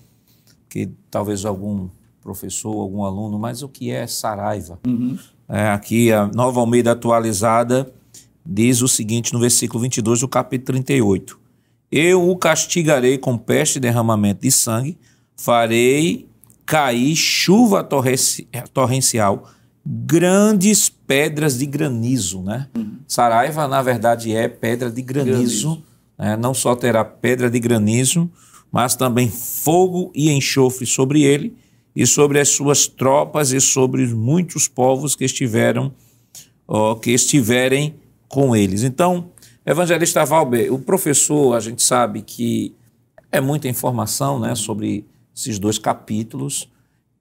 que talvez algum professor, algum aluno, mas o que é Saraiva? Uhum. É, aqui a nova Almeida atualizada diz o seguinte no versículo 22 do capítulo 38. Eu o castigarei com peste e derramamento de sangue, farei cair chuva torrencial, grandes pedras de granizo, né? Uhum. Saraiva, na verdade, é pedra de granizo. granizo. Né? Não só terá pedra de granizo, mas também fogo e enxofre sobre ele e sobre as suas tropas e sobre muitos povos que estiveram ó, que estiverem com eles. Então, evangelista Valber, o professor, a gente sabe que é muita informação, né, sobre esses dois capítulos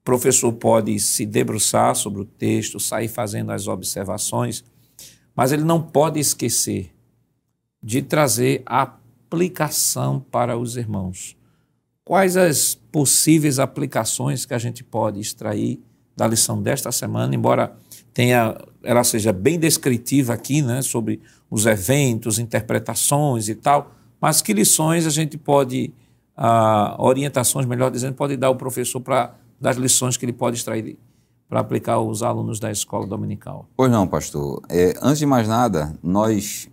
professor pode se debruçar sobre o texto, sair fazendo as observações, mas ele não pode esquecer de trazer a aplicação para os irmãos. Quais as possíveis aplicações que a gente pode extrair da lição desta semana, embora tenha, ela seja bem descritiva aqui, né, sobre os eventos, interpretações e tal, mas que lições a gente pode, ah, orientações, melhor dizendo, pode dar ao professor para das lições que ele pode extrair para aplicar aos alunos da escola dominical? Pois não, pastor. É, antes de mais nada, nós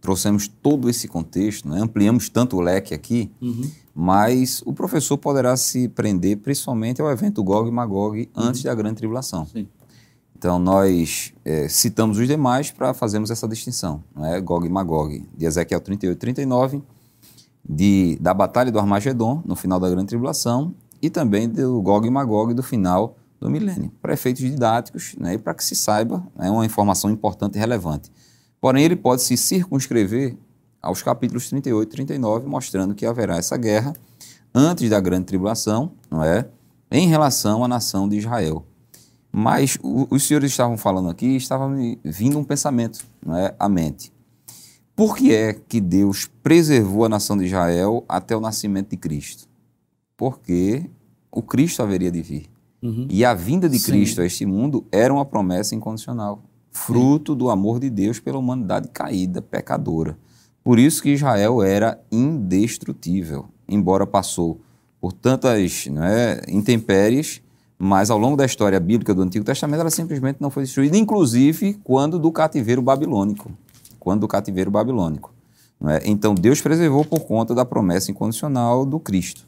trouxemos todo esse contexto, né? ampliamos tanto o leque aqui, uhum. Mas o professor poderá se prender principalmente ao evento Gog e Magog uhum. antes da grande tribulação. Sim. Então, nós é, citamos os demais para fazermos essa distinção, né? Gog e Magog, de Ezequiel 38 e 39, de, da Batalha do Armagedon, no final da grande tribulação, e também do Gog e Magog do final do milênio, para efeitos didáticos né, e para que se saiba né, uma informação importante e relevante. Porém, ele pode se circunscrever aos capítulos 38 e 39, mostrando que haverá essa guerra antes da grande tribulação, não é? em relação à nação de Israel. Mas o, os senhores estavam falando aqui, estava me vindo um pensamento não é, à mente. Por que é que Deus preservou a nação de Israel até o nascimento de Cristo? porque o Cristo haveria de vir. Uhum. E a vinda de Sim. Cristo a este mundo era uma promessa incondicional, fruto Sim. do amor de Deus pela humanidade caída, pecadora. Por isso que Israel era indestrutível, embora passou por tantas né, intempéries, mas ao longo da história bíblica do Antigo Testamento ela simplesmente não foi destruída, inclusive quando do cativeiro babilônico. Quando do cativeiro babilônico. É? Então Deus preservou por conta da promessa incondicional do Cristo.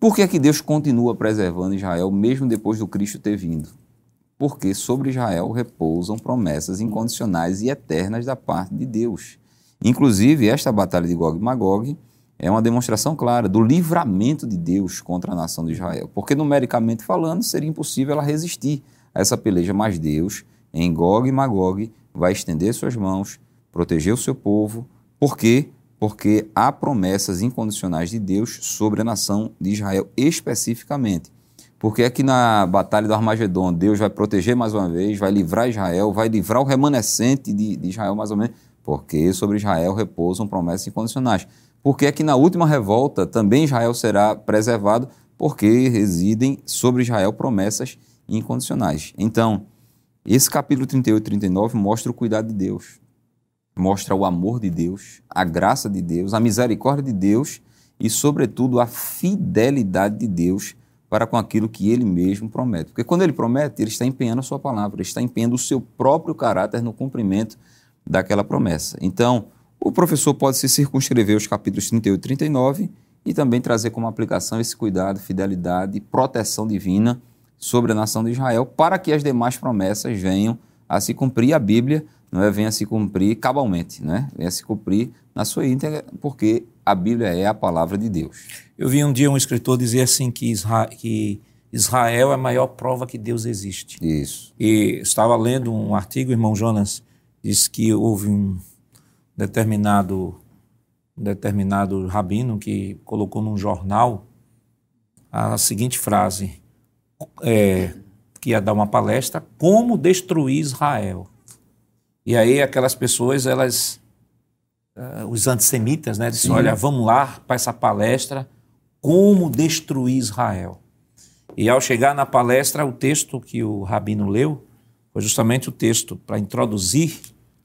Por que, é que Deus continua preservando Israel mesmo depois do Cristo ter vindo? Porque sobre Israel repousam promessas incondicionais e eternas da parte de Deus. Inclusive, esta batalha de Gog e Magog é uma demonstração clara do livramento de Deus contra a nação de Israel. Porque, numericamente falando, seria impossível ela resistir a essa peleja, mas Deus, em Gog e Magog, vai estender suas mãos, proteger o seu povo. Por quê? porque há promessas incondicionais de Deus sobre a nação de Israel especificamente. Porque aqui na batalha do Armagedon, Deus vai proteger mais uma vez, vai livrar Israel, vai livrar o remanescente de, de Israel mais ou menos, porque sobre Israel repousam promessas incondicionais. Porque aqui na última revolta também Israel será preservado, porque residem sobre Israel promessas incondicionais. Então, esse capítulo 38 e 39 mostra o cuidado de Deus mostra o amor de Deus, a graça de Deus, a misericórdia de Deus e, sobretudo, a fidelidade de Deus para com aquilo que ele mesmo promete. Porque quando ele promete, ele está empenhando a sua palavra, ele está empenhando o seu próprio caráter no cumprimento daquela promessa. Então, o professor pode se circunscrever aos capítulos 38 e 39 e também trazer como aplicação esse cuidado, fidelidade e proteção divina sobre a nação de Israel para que as demais promessas venham a se cumprir. A Bíblia não é, venha se cumprir cabalmente, né? venha se cumprir na sua íntegra, porque a Bíblia é a palavra de Deus. Eu vi um dia um escritor dizer assim que Israel, que Israel é a maior prova que Deus existe. Isso. E estava lendo um artigo, irmão Jonas disse que houve um determinado um determinado rabino que colocou num jornal a seguinte frase, é, que ia dar uma palestra, como destruir Israel. E aí aquelas pessoas, elas, uh, os antissemitas, né, disseram, olha, vamos lá para essa palestra, como destruir Israel. E ao chegar na palestra, o texto que o rabino leu foi justamente o texto para introduzir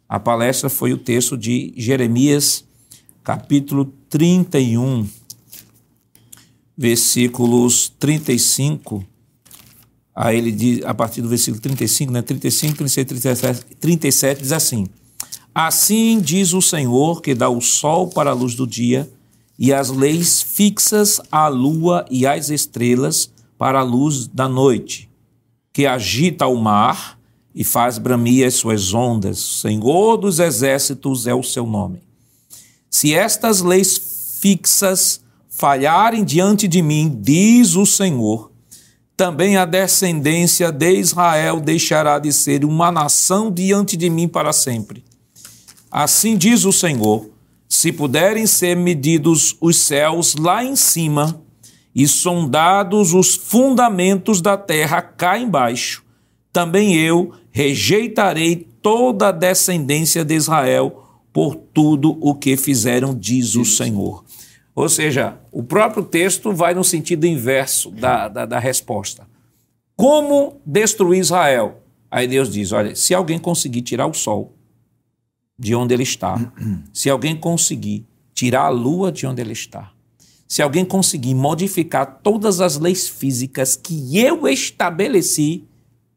a palestra foi o texto de Jeremias, capítulo 31, versículos 35 a ele diz, a partir do versículo 35, né, 35, 36, 37, 37 diz assim: Assim diz o Senhor que dá o sol para a luz do dia e as leis fixas à lua e às estrelas para a luz da noite, que agita o mar e faz bramir as suas ondas. Senhor dos exércitos é o seu nome. Se estas leis fixas falharem diante de mim, diz o Senhor, também a descendência de Israel deixará de ser uma nação diante de mim para sempre. Assim diz o Senhor: se puderem ser medidos os céus lá em cima e sondados os fundamentos da terra cá embaixo, também eu rejeitarei toda a descendência de Israel por tudo o que fizeram, diz o Senhor. Ou seja, o próprio texto vai no sentido inverso da, da, da resposta. Como destruir Israel? Aí Deus diz: olha, se alguém conseguir tirar o sol de onde ele está, se alguém conseguir tirar a lua de onde ele está, se alguém conseguir modificar todas as leis físicas que eu estabeleci,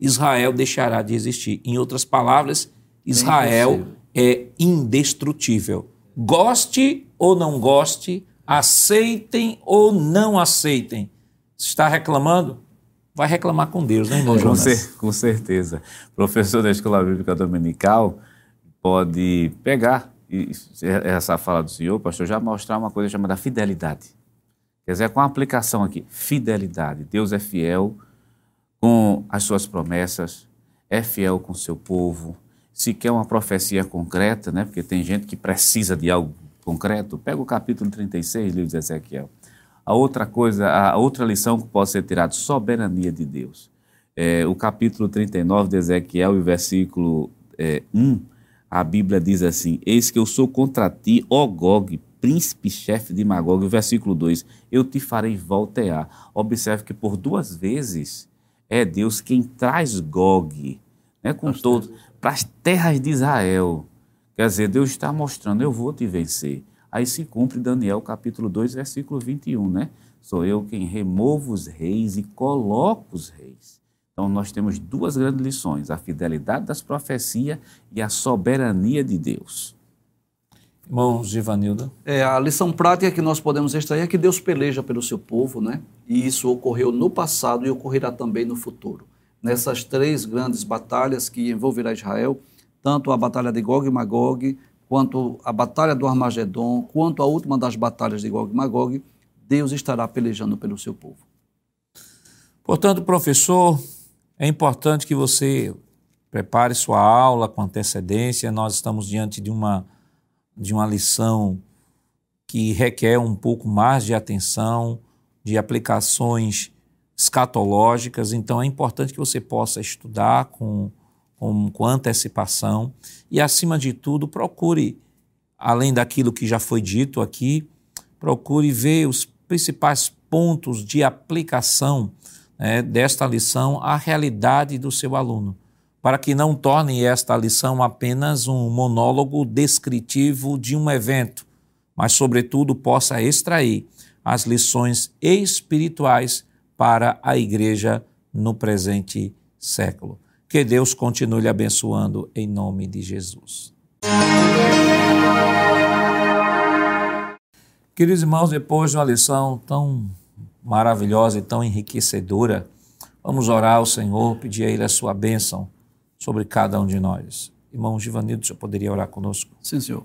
Israel deixará de existir. Em outras palavras, Israel é indestrutível. Goste ou não goste, aceitem ou não aceitem. Se está reclamando, vai reclamar com Deus, né, irmão com Jonas? cer- com certeza. Professor da Escola Bíblica Dominical pode pegar e- essa fala do senhor, pastor, já mostrar uma coisa chamada fidelidade. Quer dizer, com a aplicação aqui, fidelidade. Deus é fiel com as suas promessas, é fiel com seu povo. Se quer uma profecia concreta, né? porque tem gente que precisa de algo concreto, pega o capítulo 36, livro de Ezequiel. A outra coisa, a outra lição que pode ser tirada, soberania de Deus. É, o capítulo 39 de Ezequiel e o versículo é, 1, a Bíblia diz assim: Eis que eu sou contra ti, ó Gog, príncipe-chefe de Magog. O versículo 2: Eu te farei voltear. Observe que por duas vezes é Deus quem traz Gog né, com todo para as terras de Israel. Quer dizer, Deus está mostrando: Eu vou te vencer. Aí se cumpre Daniel capítulo 2, versículo 21, né? Sou eu quem removo os reis e coloco os reis. Então nós temos duas grandes lições: a fidelidade das profecias e a soberania de Deus. Irmão Givanildo. É, a lição prática que nós podemos extrair é que Deus peleja pelo seu povo, né? E isso ocorreu no passado e ocorrerá também no futuro. Nessas três grandes batalhas que envolverá Israel, tanto a batalha de Gog e Magog, quanto a batalha do Armagedon, quanto a última das batalhas de Gog e Magog, Deus estará pelejando pelo seu povo. Portanto, professor, é importante que você prepare sua aula com antecedência. Nós estamos diante de uma, de uma lição que requer um pouco mais de atenção, de aplicações escatológicas. Então, é importante que você possa estudar com, com, com antecipação e, acima de tudo, procure, além daquilo que já foi dito aqui, procure ver os principais pontos de aplicação né, desta lição à realidade do seu aluno, para que não torne esta lição apenas um monólogo descritivo de um evento, mas, sobretudo, possa extrair as lições espirituais para a igreja no presente século. Que Deus continue lhe abençoando em nome de Jesus. Queridos irmãos, depois de uma lição tão maravilhosa e tão enriquecedora, vamos orar ao Senhor, pedir a Ele a sua bênção sobre cada um de nós. Irmão Givanildo, você poderia orar conosco? Sim, Senhor.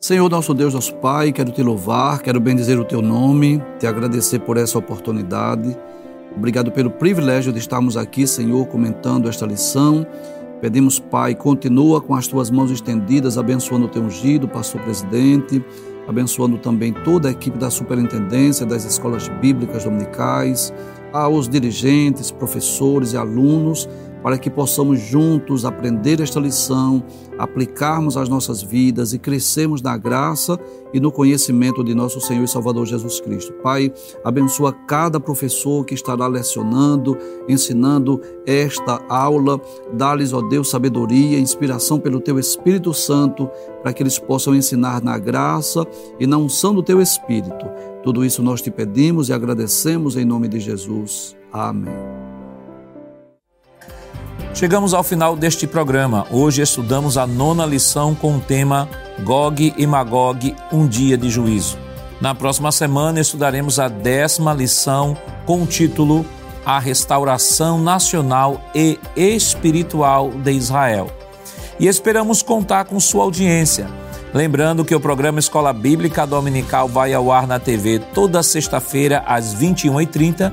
Senhor, nosso Deus, nosso Pai, quero te louvar, quero bendizer o teu nome, te agradecer por essa oportunidade. Obrigado pelo privilégio de estarmos aqui, Senhor, comentando esta lição. Pedimos, Pai, continua com as tuas mãos estendidas, abençoando o teu ungido, pastor presidente, abençoando também toda a equipe da superintendência das escolas bíblicas dominicais, aos dirigentes, professores e alunos. Para que possamos juntos aprender esta lição, aplicarmos as nossas vidas e crescermos na graça e no conhecimento de nosso Senhor e Salvador Jesus Cristo. Pai, abençoa cada professor que estará lecionando, ensinando esta aula. Dá-lhes, ó Deus, sabedoria, inspiração pelo teu Espírito Santo, para que eles possam ensinar na graça e na unção do teu Espírito. Tudo isso nós te pedimos e agradecemos em nome de Jesus. Amém. Chegamos ao final deste programa. Hoje estudamos a nona lição com o tema Gog e Magog, um dia de juízo. Na próxima semana estudaremos a décima lição com o título A Restauração Nacional e Espiritual de Israel. E esperamos contar com sua audiência. Lembrando que o programa Escola Bíblica Dominical vai ao ar na TV toda sexta-feira às 21h30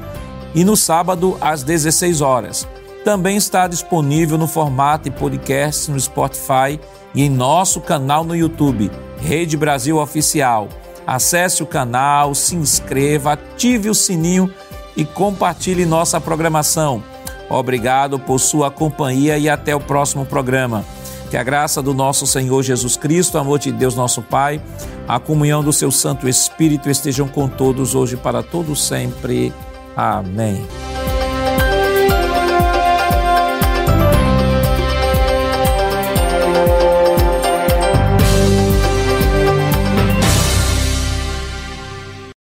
e no sábado às 16 horas. Também está disponível no formato de podcast no Spotify e em nosso canal no YouTube, Rede Brasil Oficial. Acesse o canal, se inscreva, ative o sininho e compartilhe nossa programação. Obrigado por sua companhia e até o próximo programa. Que a graça do nosso Senhor Jesus Cristo, o amor de Deus nosso Pai, a comunhão do seu Santo Espírito estejam com todos hoje para todos sempre. Amém.